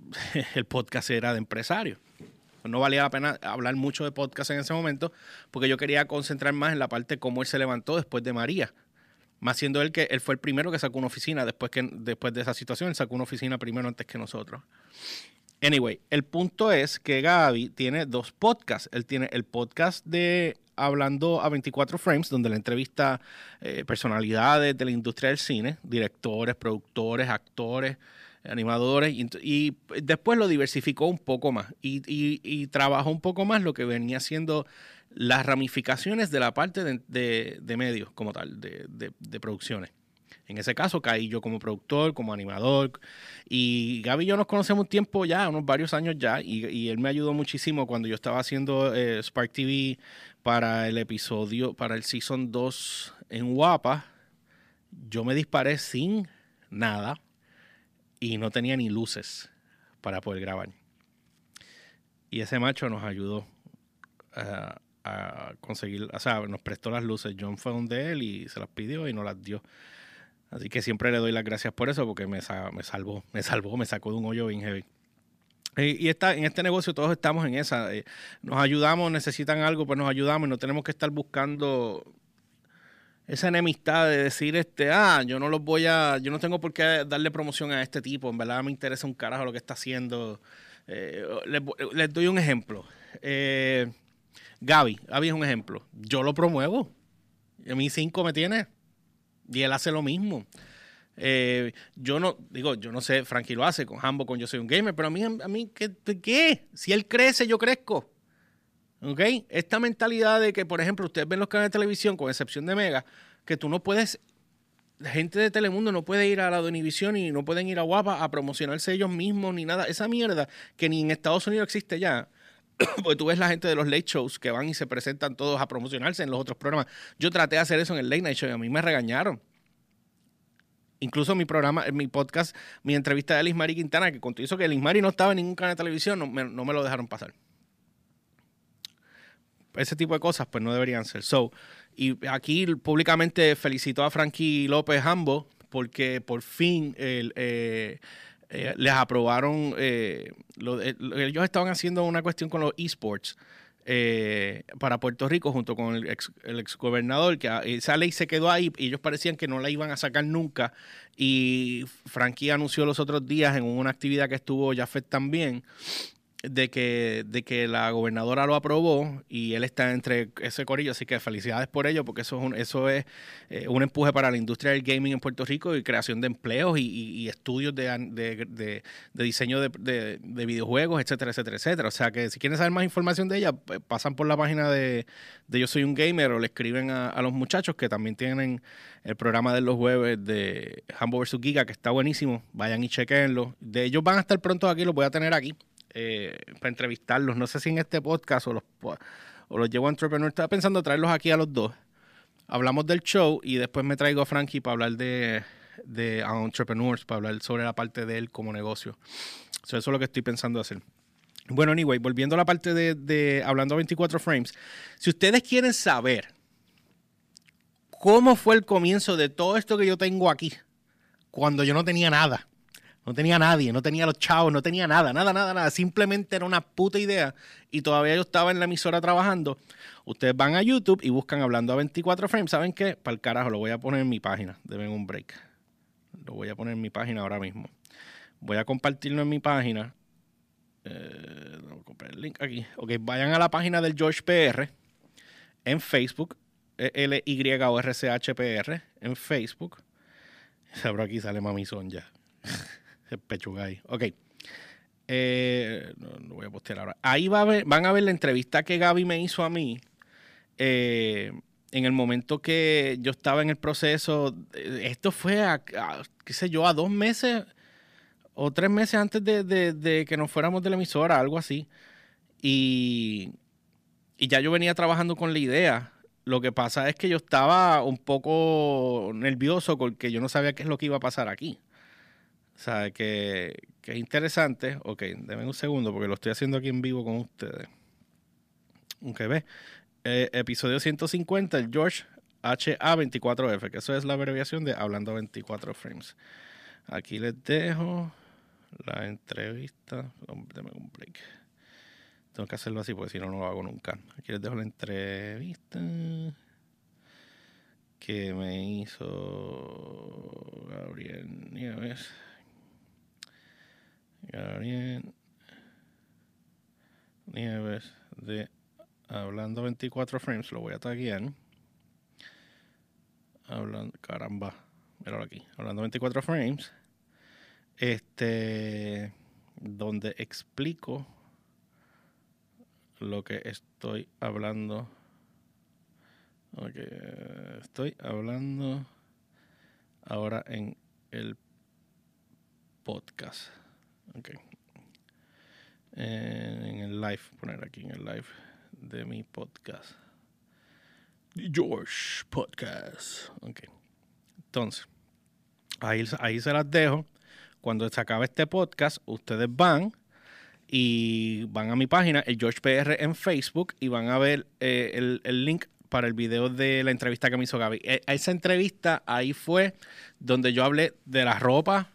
el, (laughs) podcast era de empresario. No valía la pena hablar mucho de podcast en ese momento, porque yo quería concentrar más en la parte de cómo él se levantó después de María. Más siendo él que él fue el primero que sacó una oficina después, que, después de esa situación, él sacó una oficina primero antes que nosotros. Anyway, el punto es que Gaby tiene dos podcasts. Él tiene el podcast de Hablando a 24 Frames, donde le entrevista eh, personalidades de la industria del cine, directores, productores, actores, animadores, y, después lo diversificó un poco más y, trabajó un poco más lo que venía siendo las ramificaciones de la parte de, medios como tal, de producciones. En ese caso caí yo como productor, como animador. Y Gaby y yo nos conocemos un tiempo ya, unos varios años ya. Y, él me ayudó muchísimo cuando yo estaba haciendo eh, Spark TV para el episodio, para el Season 2 en Guapa. Yo me disparé sin nada y no tenía ni luces para poder grabar. Y ese macho nos ayudó a, a conseguir, o sea, nos prestó las luces. John fue donde él y se las pidió y nos las dio. Así que siempre le doy las gracias por eso, porque me, me salvó, (laughs) me salvó, me sacó de un hoyo bien heavy. Y, está, en este negocio todos estamos en esa. Eh, nos ayudamos, necesitan algo, pues nos ayudamos y no tenemos que estar buscando esa enemistad de decir, este, ah, yo no los voy a, yo no tengo por qué darle promoción a este tipo, en verdad me interesa un carajo lo que está haciendo. Eh, les, doy un ejemplo. Eh, Gaby, Gaby es un ejemplo. Yo lo promuevo. A mí cinco me tiene. Y él hace lo mismo. Eh, yo no, digo, yo no sé, Frankie lo hace con Hambo, con Yo Soy un Gamer, pero a mí, a mí ¿qué, ¿qué? Si él crece, yo crezco. ¿Ok? Esta mentalidad de que, por ejemplo, ustedes ven los canales de televisión, con excepción de Mega, que tú no puedes, la gente de Telemundo no puede ir a la de Univision y no pueden ir a Guapa a promocionarse ellos mismos ni nada. Esa mierda que ni en Estados Unidos existe ya. (clears throat) Porque tú ves la gente de los late shows que van y se presentan todos a promocionarse en los otros programas. Yo traté de hacer eso en el late night show y a mí me regañaron. Incluso mi programa, mi podcast, mi entrevista de Mari Quintana, que contó eso que Mari no estaba en ningún canal de televisión, no me, no me lo dejaron pasar. Ese tipo de cosas, pues no deberían ser. So, y aquí públicamente felicito a Frankie López Hambo porque por fin el, eh, eh, les aprobaron, eh, ellos estaban haciendo una cuestión con los esports. Eh, para Puerto Rico junto con el ex, el ex, gobernador, que esa ley se quedó ahí y ellos parecían que no la iban a sacar nunca. Y Frankie anunció los otros días en una actividad que estuvo Jafet también, de que, de que la gobernadora lo aprobó y él está entre ese corillo, así que felicidades por ello, porque eso es un, eso es eh, un empuje para la industria del gaming en Puerto Rico y creación de empleos y, estudios de, diseño de, videojuegos, etcétera, etcétera, etcétera. O sea que si quieren saber más información de ella, pues, pasan por la página de, Yo Soy un Gamer o le escriben a, los muchachos que también tienen el programa de los jueves de Hambo vs. Giga, que está buenísimo. Vayan y chequenlo. De ellos van a estar pronto aquí, los voy a tener aquí. Eh, para entrevistarlos. No sé si en este podcast o los, o los llevo a Entrepreneur. Estaba pensando traerlos aquí a los dos. Hablamos del show y después me traigo a Frankie para hablar de, de Entrepreneurs, para hablar sobre la parte de él como negocio. eso es lo que estoy pensando hacer. Bueno, anyway, volviendo a la parte de, de hablando 24 frames, si ustedes quieren saber cómo fue el comienzo de todo esto que yo tengo aquí, cuando yo no tenía nada, no tenía nadie, no tenía los chavos, no tenía nada, nada, nada, nada. Simplemente era una puta idea y todavía yo estaba en la emisora trabajando. Ustedes van a YouTube y buscan hablando a 24 frames. ¿Saben qué? Para el carajo, lo voy a poner en mi página. Deben un break. Lo voy a poner en mi página ahora mismo. Voy a compartirlo en mi página. Eh, el link aquí. Ok, vayan a la página del George PR en Facebook. l y o r c h p r en Facebook. (laughs) Pero aquí sale Mamizón ya. (laughs) Pechugay. Ok. Eh, no, voy a postear ahora. Ahí va van a ver la entrevista que Gaby me hizo a mí. Eh, en el momento que yo estaba en el proceso, eh, esto fue a, qué sé yo, a dos meses o tres meses antes de, que nos fuéramos de la emisora, algo así. Y ya yo venía trabajando con la idea. Lo que pasa es que yo estaba un poco nervioso porque yo no sabía qué es lo que iba a pasar aquí. O sea, que, es interesante. Ok, denme un segundo porque lo estoy haciendo aquí en vivo con ustedes. Ok, ve. Eh, episodio 150, el George HA24F, que eso es la abreviación de Hablando 24 Frames. Aquí les dejo la entrevista. Denme un break. Tengo que hacerlo así porque si no, no lo hago nunca. Aquí les dejo la entrevista que me hizo Gabriel Nieves. Gabriel Nieves de Hablando 24 frames, lo voy a taguear. Hablando, caramba, míralo aquí. Hablando 24 frames. Este, donde explico lo que estoy hablando. Ok, estoy hablando ahora en el podcast. Ok. En el live, poner aquí en el live de mi podcast. George Podcast. Ok. Entonces, ahí, ahí se las dejo. Cuando se acabe este podcast, ustedes van y van a mi página, el George PR en Facebook, y van a ver eh, el, el, link para el video de la entrevista que me hizo Gaby. E, esa entrevista ahí fue donde yo hablé de la ropa,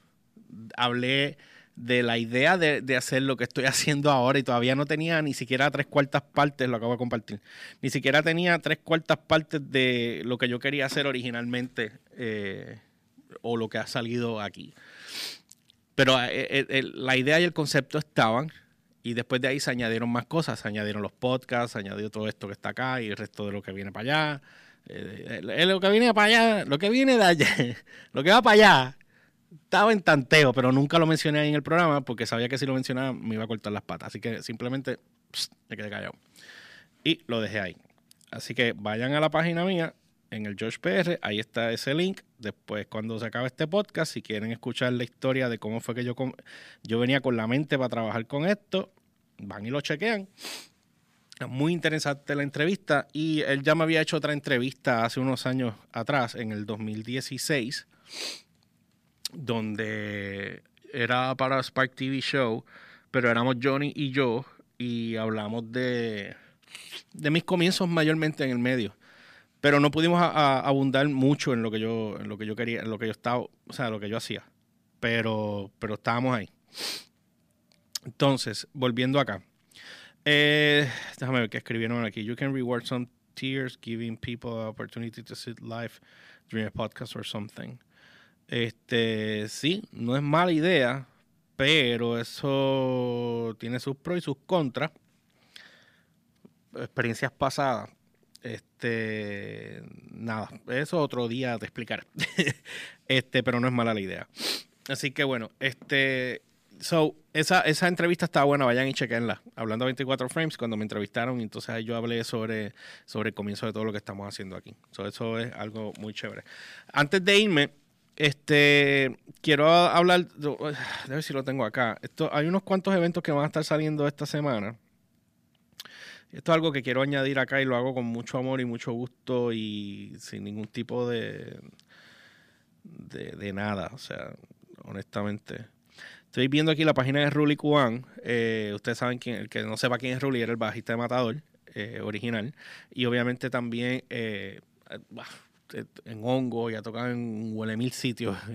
hablé de la idea de, hacer lo que estoy (laughs) haciendo ahora y todavía no tenía ni siquiera tres cuartas partes, lo acabo de compartir, ni siquiera tenía tres cuartas partes de lo que yo quería hacer originalmente eh, o lo que ha salido aquí. Pero eh, eh, la idea y el concepto estaban y después de ahí se añadieron más cosas, se añadieron los podcasts, se añadió todo esto que está acá y el resto de lo que viene para allá. lo que viene para allá, lo que viene de allá, (laughs) lo que va para allá estaba en tanteo, pero nunca lo mencioné ahí en el programa porque sabía que si lo mencionaba me iba a cortar las patas. Así que simplemente me quedé callado. Y lo dejé ahí. Así que vayan a la página mía en el George PR, ahí está ese link. Después, cuando se acabe este podcast, si quieren escuchar la historia de cómo fue que yo, yo venía con la mente para trabajar con esto, van y lo chequean. Muy interesante la entrevista y él ya me había hecho otra entrevista hace unos años atrás, en el 2016 donde era para Spark TV Show, pero éramos Johnny y yo y hablamos de, de mis comienzos mayormente en el medio. Pero no pudimos abundar mucho en lo que yo en lo que yo quería, en lo que yo estaba, o sea, lo que yo hacía. Pero pero estábamos ahí. Entonces, volviendo acá. Eh, déjame ver qué escribieron aquí. You can reward some tears giving people an opportunity to sit live during a podcast or something. Este, sí, no es mala idea, pero eso tiene sus pros y sus contras. Experiencias pasadas. Este, nada, eso otro día te explicaré. (laughs) este, pero no es mala la idea. Así que bueno, este, so, esa, esa entrevista está buena, vayan y chequenla. Hablando de 24 frames, cuando me entrevistaron, entonces yo hablé sobre, sobre el comienzo de todo lo que estamos haciendo aquí. eso es algo muy chévere. Antes de irme, este, quiero hablar, (sighs) a ver si lo tengo acá. Esto, hay unos cuantos eventos que van a estar saliendo esta semana. Esto es algo que quiero añadir acá y lo hago con mucho amor y mucho gusto y sin ningún tipo de, de, nada. O sea, honestamente. Estoy viendo aquí la página de Ruli Kuan. Eh, ustedes saben quién, el que no sepa quién es Ruli, era el bajista de Matador eh, original. Y obviamente también eh, en Hongo, ya tocado en huele mil sitios. (laughs)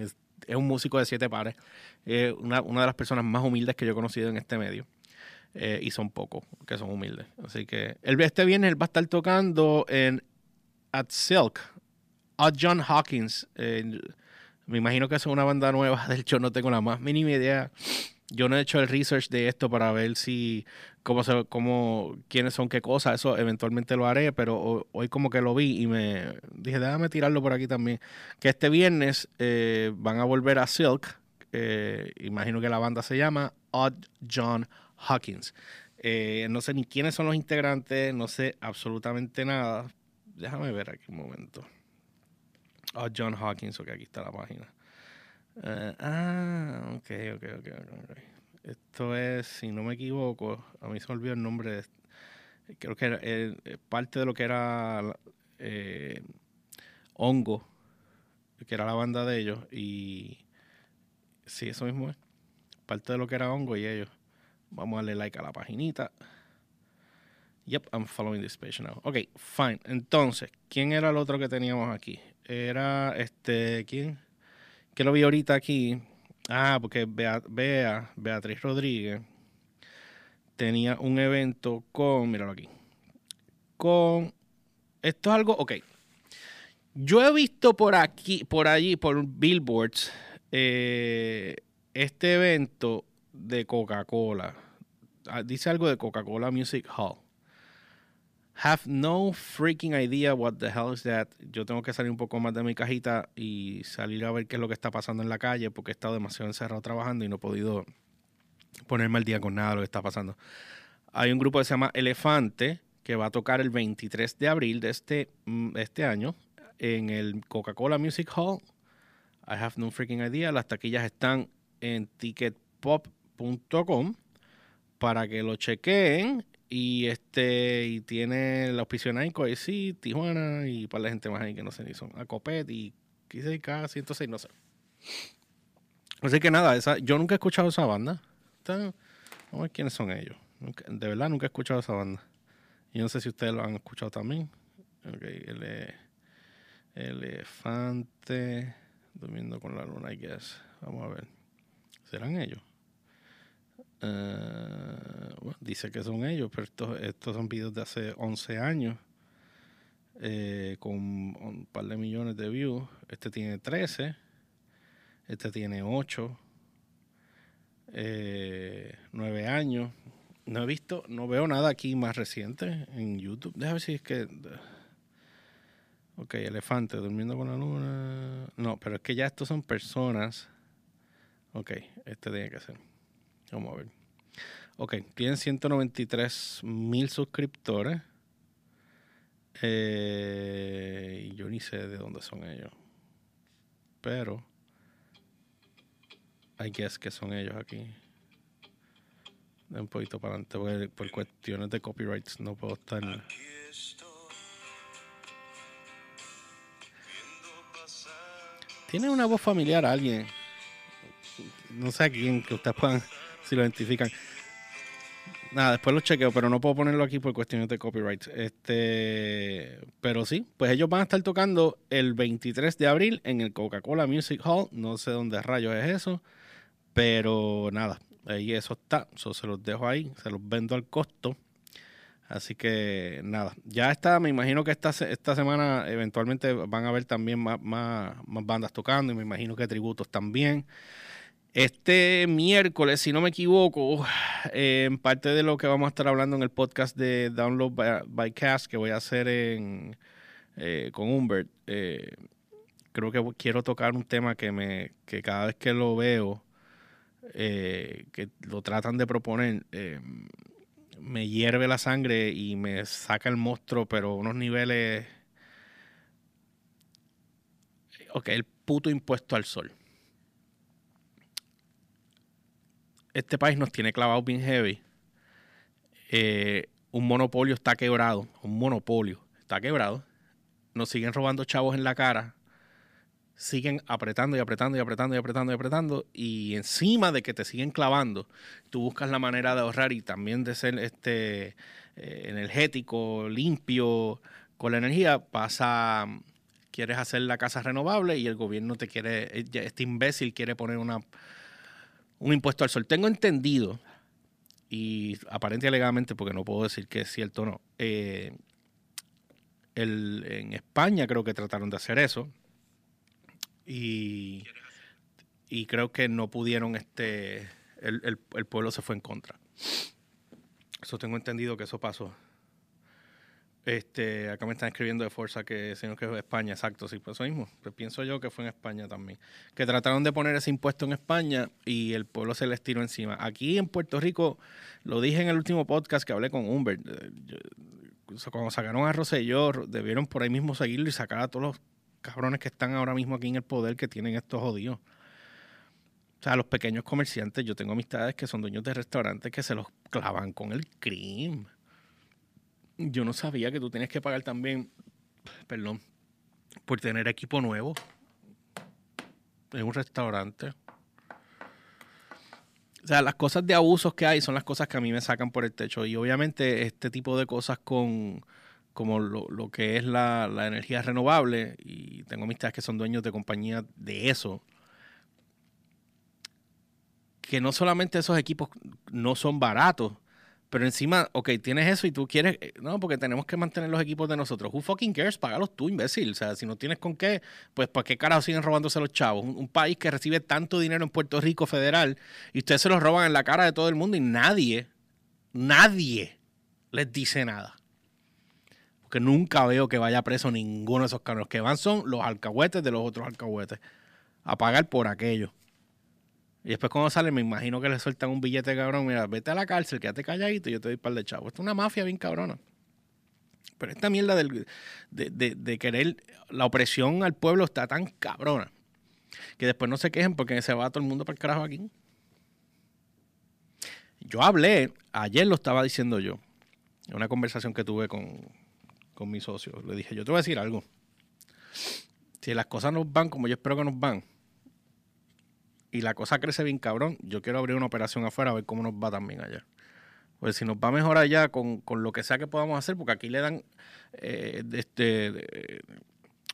Es, un músico de siete pares. Una, una, de las personas más humildes que yo he conocido en este medio. y son pocos que son humildes. Así que el, este viernes él va a estar tocando en At Silk. At John Hawkins. Me imagino que es una banda nueva. (laughs) De hecho, no tengo la más mínima idea. Yo no he hecho el research de esto para ver si cómo se, cómo, quiénes son qué cosas. Eso eventualmente lo haré, pero hoy, como que lo vi y me dije, déjame tirarlo por aquí también. Que este viernes eh, van a volver a Silk. Eh, imagino que la banda se llama Odd John Hawkins. Eh, no sé ni quiénes son los integrantes, no sé absolutamente nada. Déjame ver aquí un momento. Oh, John Hawkins, ok, aquí está la página. Uh, ah, ok, ok, ok, ok. Esto es, si no me equivoco, a mí se me olvidó el nombre de. Creo que era eh, parte de lo que era eh, Hongo, que era la banda de ellos. Y sí, eso mismo es. Parte de lo que era Hongo y ellos. Vamos a darle like a la paginita. Yep, I'm following this page now. Ok, fine. Entonces, ¿quién era el otro que teníamos aquí? era este, ¿quién? Que lo vi ahorita aquí. Ah, porque Bea, Beatriz Rodríguez tenía un evento con, míralo aquí, con, esto es algo, ok. Yo he visto por aquí, por allí, por billboards, eh, este evento de Coca-Cola. Ah, dice algo de Coca-Cola Music Hall. Have no freaking idea what the hell is that. Yo tengo que salir un poco más de mi cajita y salir a ver qué es lo que está pasando en la calle porque he estado demasiado encerrado trabajando y no he podido ponerme al día con nada de lo que está pasando. Hay un grupo que se llama Elefante que va a tocar el 23 de abril de este, mm, este año en el Coca-Cola Music Hall. I have no freaking idea. Las taquillas están en ticketpop.com para que lo chequeen y este y tiene la auspicio Nike, y sí, Tijuana y para la gente más ahí que no sé ni son. Acopet y quise K 106, no sé. Así que nada, esa, yo nunca he escuchado esa banda. vamos a ver quiénes son ellos. de verdad nunca he escuchado esa banda. Y no sé si ustedes lo han escuchado también. Ok, el elefante durmiendo con la luna, I guess. Vamos a ver. ¿Serán ellos? Uh, dice que son ellos, pero estos, estos son videos de hace 11 años eh, con un par de millones de views. Este tiene 13, este tiene 8, eh, 9 años. No he visto, no veo nada aquí más reciente en YouTube. Déjame ver si es que. Ok, elefante durmiendo con la luna. No, pero es que ya estos son personas. Ok, este tiene que ser. Vamos a ver. Ok, tienen 193 mil suscriptores. Eh, yo ni sé de dónde son ellos. Pero. I guess que son ellos aquí. un poquito para adelante, por cuestiones de copyrights no puedo estar. Tiene una voz familiar alguien. No sé a quién que ustedes puedan si lo identifican. Nada, después lo chequeo, pero no puedo ponerlo aquí por cuestiones de copyright. Este, pero sí, pues ellos van a estar tocando el 23 de abril en el Coca-Cola Music Hall. No sé dónde rayos es eso, pero nada, ahí eso está. Eso se los dejo ahí, se los vendo al costo. Así que nada, ya está, me imagino que esta, esta semana eventualmente van a haber también más, más, más bandas tocando y me imagino que tributos también. Este miércoles, si no me equivoco, eh, en parte de lo que vamos a estar hablando en el podcast de Download by, Cast que voy a hacer eh, con Humbert, eh, creo que quiero tocar un tema que me que cada vez que lo veo, que lo tratan de proponer, me hierve la sangre y me saca el monstruo, pero unos niveles... Ok, el puto impuesto al sol. Este país nos tiene clavados bien heavy. Eh, un monopolio está quebrado, un monopolio está quebrado. Nos siguen robando chavos en la cara siguen apretando y apretando y apretando y apretando y apretando y encima de que te siguen clavando, tú buscas la manera de ahorrar y también de ser este eh, energético, limpio con la energía, pasa quieres hacer la casa renovable y el gobierno te quiere eh, este imbécil quiere poner una un impuesto al sol. Tengo entendido y aparente alegadamente porque no puedo decir que es cierto o no. Eh, en España creo que trataron de hacer eso y, creo que no pudieron, este, el, el, pueblo se fue en contra. Eso tengo entendido que eso pasó. Este, acá me están escribiendo de fuerza que señor que fue España, exacto, sí, pues eso mismo. Pues pienso yo que fue en España también. Que trataron de poner ese impuesto en España y el pueblo se les tiró encima. Aquí en Puerto Rico, lo dije en el último podcast que hablé con Humbert, eh, cuando sacaron a Rosselló, debieron por ahí mismo seguirlo y sacar a todos los cabrones que están ahora mismo aquí en el poder que tienen estos jodidos. O sea, los pequeños comerciantes, yo tengo amistades que son dueños de restaurantes que se los clavan con el crimen. Yo no sabía que tú tienes que pagar también, perdón, por tener equipo nuevo en un restaurante. O sea, las cosas de abusos que hay son las cosas que a mí me sacan por el techo. Y obviamente este tipo de cosas con, como lo, lo que es la, la, energía renovable, y tengo amistades que son dueños de compañías de eso, que no solamente esos equipos no son baratos, pero encima, ok, tienes eso y tú quieres, eh, no, porque tenemos que mantener los equipos de nosotros. Who fucking cares? Págalos tú, imbécil. O sea, si no tienes con qué, pues ¿para qué carajo siguen robándose los chavos? Un, país que recibe tanto dinero en Puerto Rico federal y ustedes se los roban en la cara de todo el mundo y nadie, nadie les dice nada que nunca veo que vaya preso ninguno de esos. Los que van son los alcahuetes de los otros alcahuetes. A pagar por aquello. Y después cuando sale, me imagino que le sueltan un billete cabrón. Mira, vete a la cárcel, quédate calladito y yo te doy par de chavos. Esto es una mafia bien cabrona. Pero esta mierda del, de, de, querer la opresión al pueblo está tan cabrona que después no se quejen porque se va todo el mundo para el carajo aquí. Yo hablé, ayer lo estaba diciendo yo, en una conversación que tuve con, con mi socio. Le dije, yo te voy a decir algo. Si las cosas nos van como yo espero que nos van, y la cosa crece bien cabrón, yo quiero abrir una operación afuera a ver cómo nos va también allá. Pues si nos va mejor allá con, lo que sea que podamos hacer, porque aquí le dan eh, este,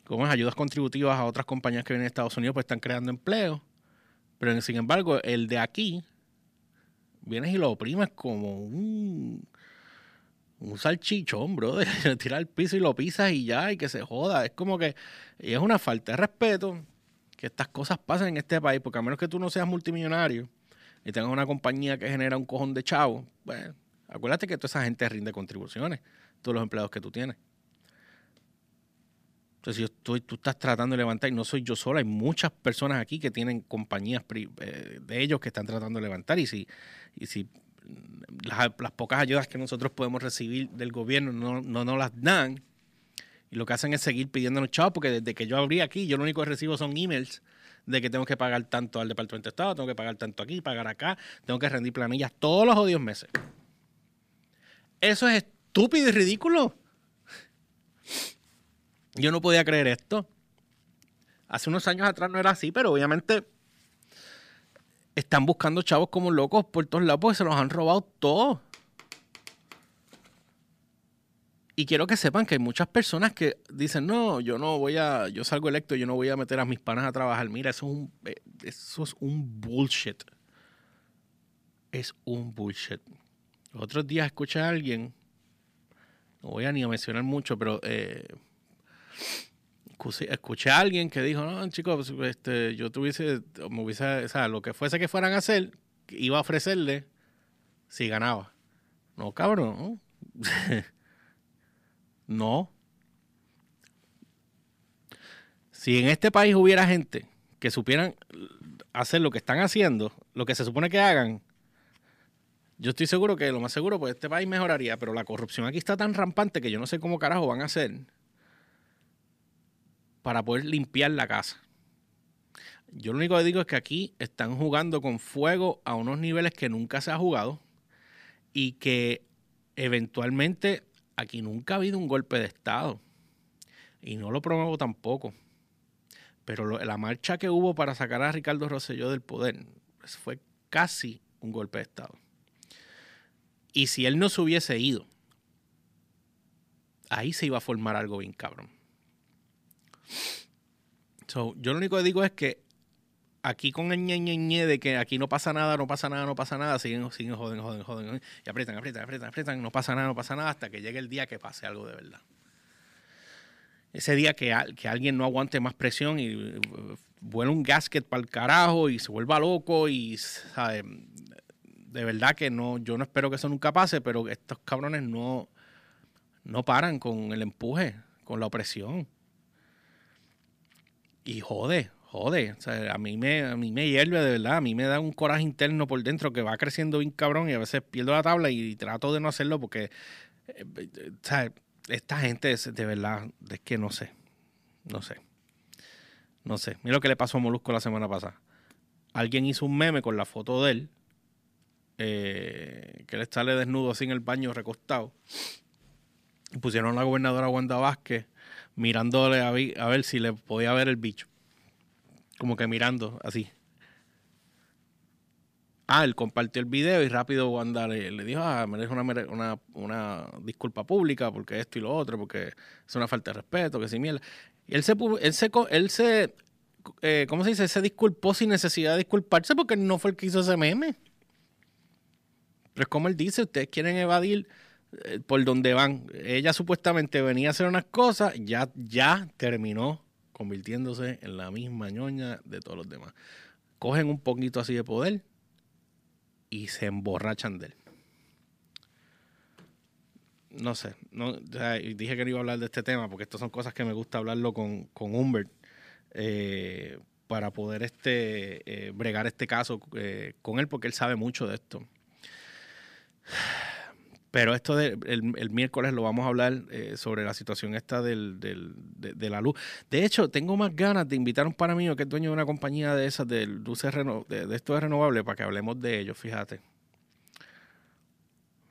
como es, ayudas contributivas a otras compañías que vienen de Estados Unidos, pues están creando empleo. Pero sin embargo, el de aquí, vienes y lo oprimes como un un salchichón, bro, de (laughs) tirar al piso y lo pisas y ya, y que se joda. Es como que es una falta de respeto que estas cosas pasen en este país, porque a menos que tú no seas multimillonario y tengas una compañía que genera un cojón de chavo, bueno, acuérdate que toda esa gente rinde contribuciones, todos los empleados que tú tienes. Entonces, si estoy, tú estás tratando de levantar, y no soy yo sola, hay muchas personas aquí que tienen compañías eh, de ellos que están tratando de levantar, y si, y si las, pocas ayudas que nosotros podemos recibir del gobierno no, no nos las dan. Y lo que hacen es seguir pidiéndonos chavos, porque desde que yo abrí aquí, yo lo único que recibo son emails de que tengo que pagar tanto al Departamento de Estado, tengo que pagar tanto aquí, pagar acá, tengo que rendir planillas todos los odios meses. Eso es estúpido y ridículo. Yo no podía creer esto. Hace unos años atrás no era así, pero obviamente están buscando chavos como locos por todos lados porque se los han robado todos. Y quiero que sepan que hay muchas personas que dicen, no, yo no voy a, yo salgo electo, yo no voy a meter a mis panas a trabajar. Mira, eso es un, eh, eso es un bullshit. Es un bullshit. Los otros días escuché a alguien, no voy a ni a mencionar mucho, pero eh, escuché a alguien que dijo, no, chicos, pues, este, yo tuviese, me hubiese, o sea, lo que fuese que fueran a hacer, iba a ofrecerle si ganaba. No, cabrón. (laughs) no. Si en este país hubiera gente que supieran hacer lo que están haciendo, lo que se supone que hagan, yo estoy seguro que lo más seguro, pues este país mejoraría, pero la corrupción aquí está tan rampante que yo no sé cómo carajo van a hacer para poder limpiar la casa. Yo lo único que digo es que aquí están jugando con fuego a unos niveles que nunca se ha jugado y que eventualmente aquí nunca ha habido un golpe de Estado. Y no lo promuevo tampoco. Pero la marcha que hubo para sacar a Ricardo Rosselló del poder pues, fue casi un golpe de Estado. Y si él no se hubiese ido, ahí se iba a formar algo bien cabrón. yo lo único que digo es que aquí con el ñe, de que aquí no pasa nada, no pasa nada, no pasa nada, siguen, siguen joden, joden, joden, y aprietan, aprietan, aprietan, aprietan, no pasa nada, no pasa nada, hasta que llegue el día que pase algo de verdad. Ese día que, que alguien no aguante más presión y uh, vuela un gasket para el carajo y se vuelva loco y, ¿sabe? De verdad que no, yo no espero que eso nunca pase, pero estos cabrones no, no paran con el empuje, con la opresión. Y jode, jode. A mí me, a mí me hierve de verdad. A mí me da un coraje interno por dentro que va creciendo bien cabrón y a veces pierdo la tabla y, trato de no hacerlo porque, eh, sea, esta gente es, de verdad, es que no sé. No sé. No sé. Mira lo que le pasó a Molusco la semana pasada. Alguien hizo un meme con la foto de él. Eh, que él sale desnudo así en el baño recostado. Y pusieron a la gobernadora Wanda Vázquez mirándole a ver si le podía ver el bicho como que mirando así. Ah, él compartió el video y rápido Wanda le, dijo, ah, merece una, una, una, disculpa pública porque esto y lo otro, porque es una falta de respeto, que si mierda. Él se, él se, él se eh, ¿cómo se dice? Se disculpó sin necesidad de disculparse porque no fue el que hizo ese meme. Pero es como él dice, ustedes quieren evadir eh, por donde van. Ella supuestamente venía a hacer unas cosas, ya, ya terminó convirtiéndose en la misma ñoña de todos los demás. Cogen un poquito así de poder y se emborrachan de él. No sé, no, dije que no iba a hablar de este tema porque estas son cosas que me gusta hablarlo con, con Humbert eh, para poder este, eh, bregar este caso eh, con él porque él sabe mucho de esto. Pero esto de, el, miércoles lo vamos a hablar eh, sobre la situación esta del, de, la luz. De hecho, tengo más ganas de invitar a un pana mío que es dueño de una compañía de esas de luces de, de esto de renovable para que hablemos de ellos, fíjate.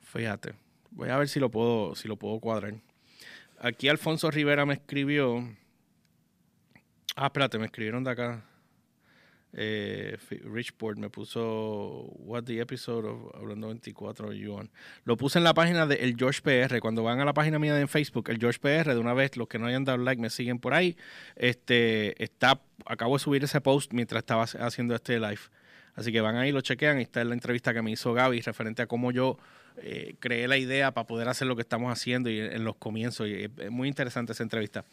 Fíjate. Voy a ver si lo puedo, si lo puedo cuadrar. Aquí Alfonso Rivera me escribió. Ah, espérate, me escribieron de acá eh, Richport me puso What the episode of Hablando 24 Yuan. Lo puse en la página de El George PR. Cuando van a la página mía de Facebook, El George PR, de una vez, los que no hayan dado like me siguen por ahí. Este está, acabo de subir ese post mientras estaba haciendo este live. Así que van ahí, lo chequean. Está en la entrevista que me hizo Gaby referente a cómo yo eh, creé la idea para poder hacer lo que estamos haciendo y en los comienzos. Es muy interesante esa entrevista.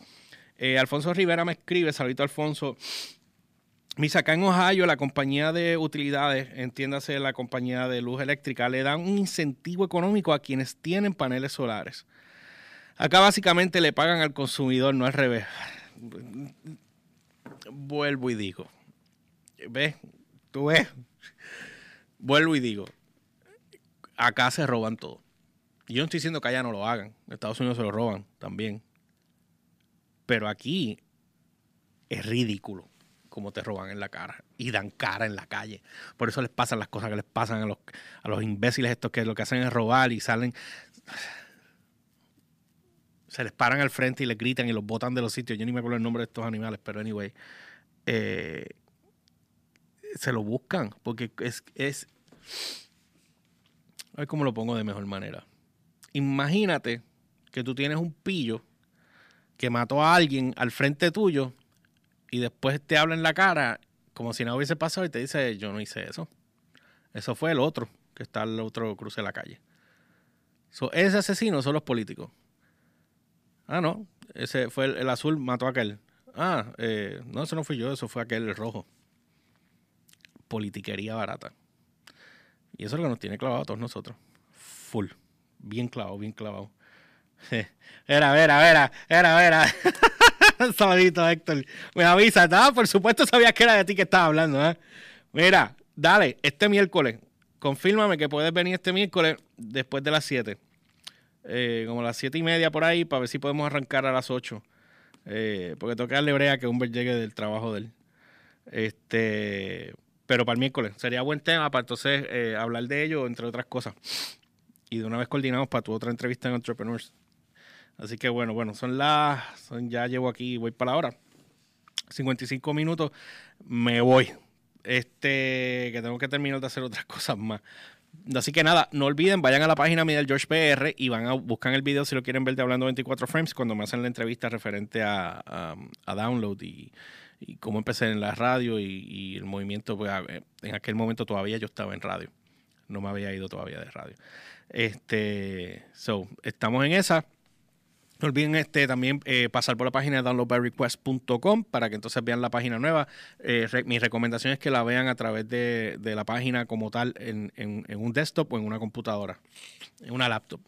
Eh, Alfonso Rivera me escribe, saludito Alfonso. Misa, acá en Ohio, la compañía de utilidades, entiéndase la compañía de luz eléctrica, le dan un incentivo económico a quienes tienen paneles solares. Acá básicamente le pagan al consumidor, no al revés. Vuelvo y digo. ¿Ves? ¿Tú ves? Vuelvo y digo. Acá se roban todo. Yo no estoy diciendo que allá no lo hagan. En Estados Unidos se lo roban también. Pero aquí es ridículo como te roban en la cara y dan cara en la calle. Por eso les pasan las cosas que les pasan a los, a los imbéciles estos que lo que hacen es robar y salen... Se les paran al frente y les gritan y los botan de los sitios. Yo ni me acuerdo el nombre de estos animales, pero anyway. Eh, se lo buscan porque es... es a ver cómo lo pongo de mejor manera. Imagínate que tú tienes un pillo que mató a alguien al frente tuyo y después te habla en la cara como si no hubiese pasado y te dice, yo no hice eso. Eso fue el otro, que está al otro cruce de la calle. ese asesino son los políticos. Ah, no, ese fue el, azul, mató a aquel. Ah, eh, no, eso no fui yo, eso fue aquel el rojo. Politiquería barata. Y eso es lo que nos tiene clavado a todos nosotros. Full. Bien clavado, bien clavado. (laughs) Era, vera, vera, era, vera. (laughs) (laughs) Saludito, Héctor. Me avisa. Ah, por supuesto sabías que era de ti que estaba hablando. ¿eh? Mira, dale, este miércoles, confírmame que puedes venir este miércoles después de las 7. Eh, como las 7 y media por ahí, para ver si podemos arrancar a las 8. Eh, porque tengo que darle brea que Humber llegue del trabajo de él. Este, pero para el miércoles sería buen tema para entonces eh, hablar de ello, entre otras cosas. Y de una vez coordinamos para tu otra entrevista en Entrepreneurs. Así que bueno, bueno, son las. ya llevo aquí, voy para la hora. 55 minutos, me voy. Este, que tengo que terminar de hacer otras (laughs) cosas más. Así que nada, no olviden, vayan a la página mía del George PR y van a buscar el video si lo quieren ver de Hablando 24 Frames cuando me hacen la entrevista referente a, a, Download y, cómo empecé en la radio y, el movimiento. Pues, en aquel momento todavía yo estaba en radio, no me había ido todavía de radio. Este, so, estamos en esa. No olviden este, también eh, pasar por la página de downloadbyrequest.com para que entonces vean la página nueva. Eh, mi recomendación es que la vean a través de, la página como tal en, un desktop o en una computadora, en una laptop,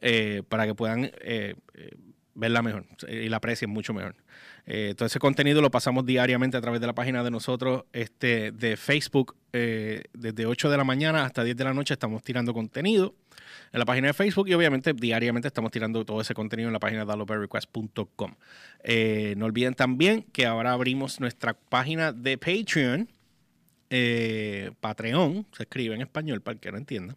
eh, para que puedan verla mejor y la aprecien mucho mejor. todo ese contenido lo pasamos diariamente a través de la página de nosotros este, de Facebook. desde 8 de la mañana hasta 10 de la noche estamos tirando contenido en la página de Facebook y obviamente diariamente estamos tirando todo ese contenido en la página de Eh, no olviden también que ahora abrimos nuestra página de Patreon, eh, Patreon, se escribe en español para el que no entienda,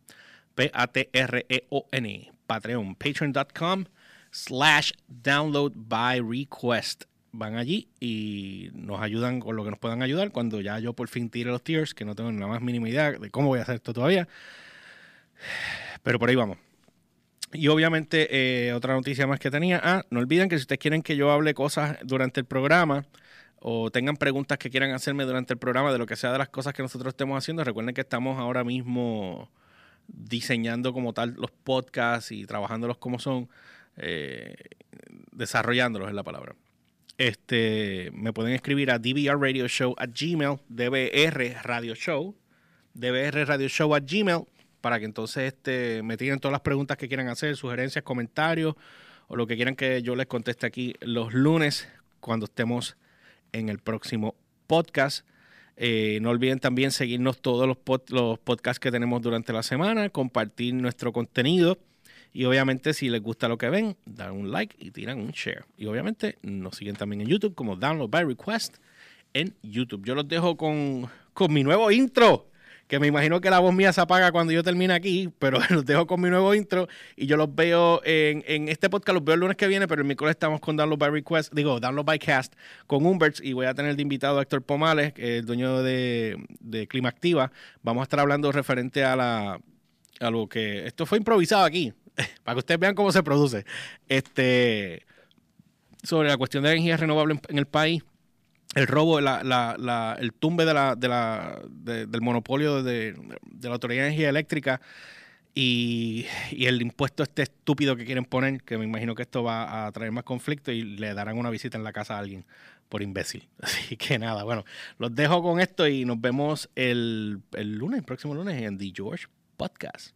P-A-T-R-E-O-N, Patreon, patreon.com slash download by request van allí y nos ayudan con lo que nos puedan ayudar cuando ya yo por fin tire los tiers, que no tengo la más mínima idea de cómo voy a hacer esto todavía. Pero por ahí vamos. Y obviamente, eh, otra noticia más que tenía. Ah, no olviden que si ustedes quieren que yo hable cosas durante el programa o tengan preguntas que quieran hacerme durante el programa de lo que sea de las cosas que nosotros estemos haciendo, recuerden que estamos ahora mismo diseñando como tal los podcasts y trabajándolos como son, eh, desarrollándolos es la palabra. Este, me pueden escribir a DVR Radio Show Gmail, DVR Radio Show, Gmail para que entonces este, me tiren todas las preguntas que quieran hacer, sugerencias, comentarios o lo que quieran que yo les conteste aquí los lunes cuando estemos en el próximo podcast. Eh, no olviden también seguirnos todos los, los podcasts que tenemos durante la semana, compartir nuestro contenido y obviamente si les gusta lo que ven, dan un like y tiran un share. Y obviamente nos siguen también en YouTube como Download by Request en YouTube. Yo los dejo con, con mi nuevo intro que me imagino que la voz mía se apaga cuando yo termine aquí, pero (laughs) los dejo con mi nuevo intro y yo los veo en, este podcast, los veo el lunes que viene, pero el miércoles estamos con Download by Request, digo, Download by Cast con Umberts y voy a tener de invitado a Héctor Pomales, el dueño de, de Clima Activa. Vamos a estar hablando referente a la a lo que esto fue improvisado aquí, (laughs) para que ustedes vean cómo se produce. Este sobre la cuestión de energía renovable en el país el robo, el tumbe la, de la, del monopolio de, la Autoridad de Energía Eléctrica y, el impuesto este estúpido que quieren poner, que me imagino que esto va a traer más conflicto y le darán una visita en la casa a alguien por imbécil. (laughs) Así que nada, bueno, los dejo con esto y nos vemos el, el lunes, el próximo lunes en The George Podcast.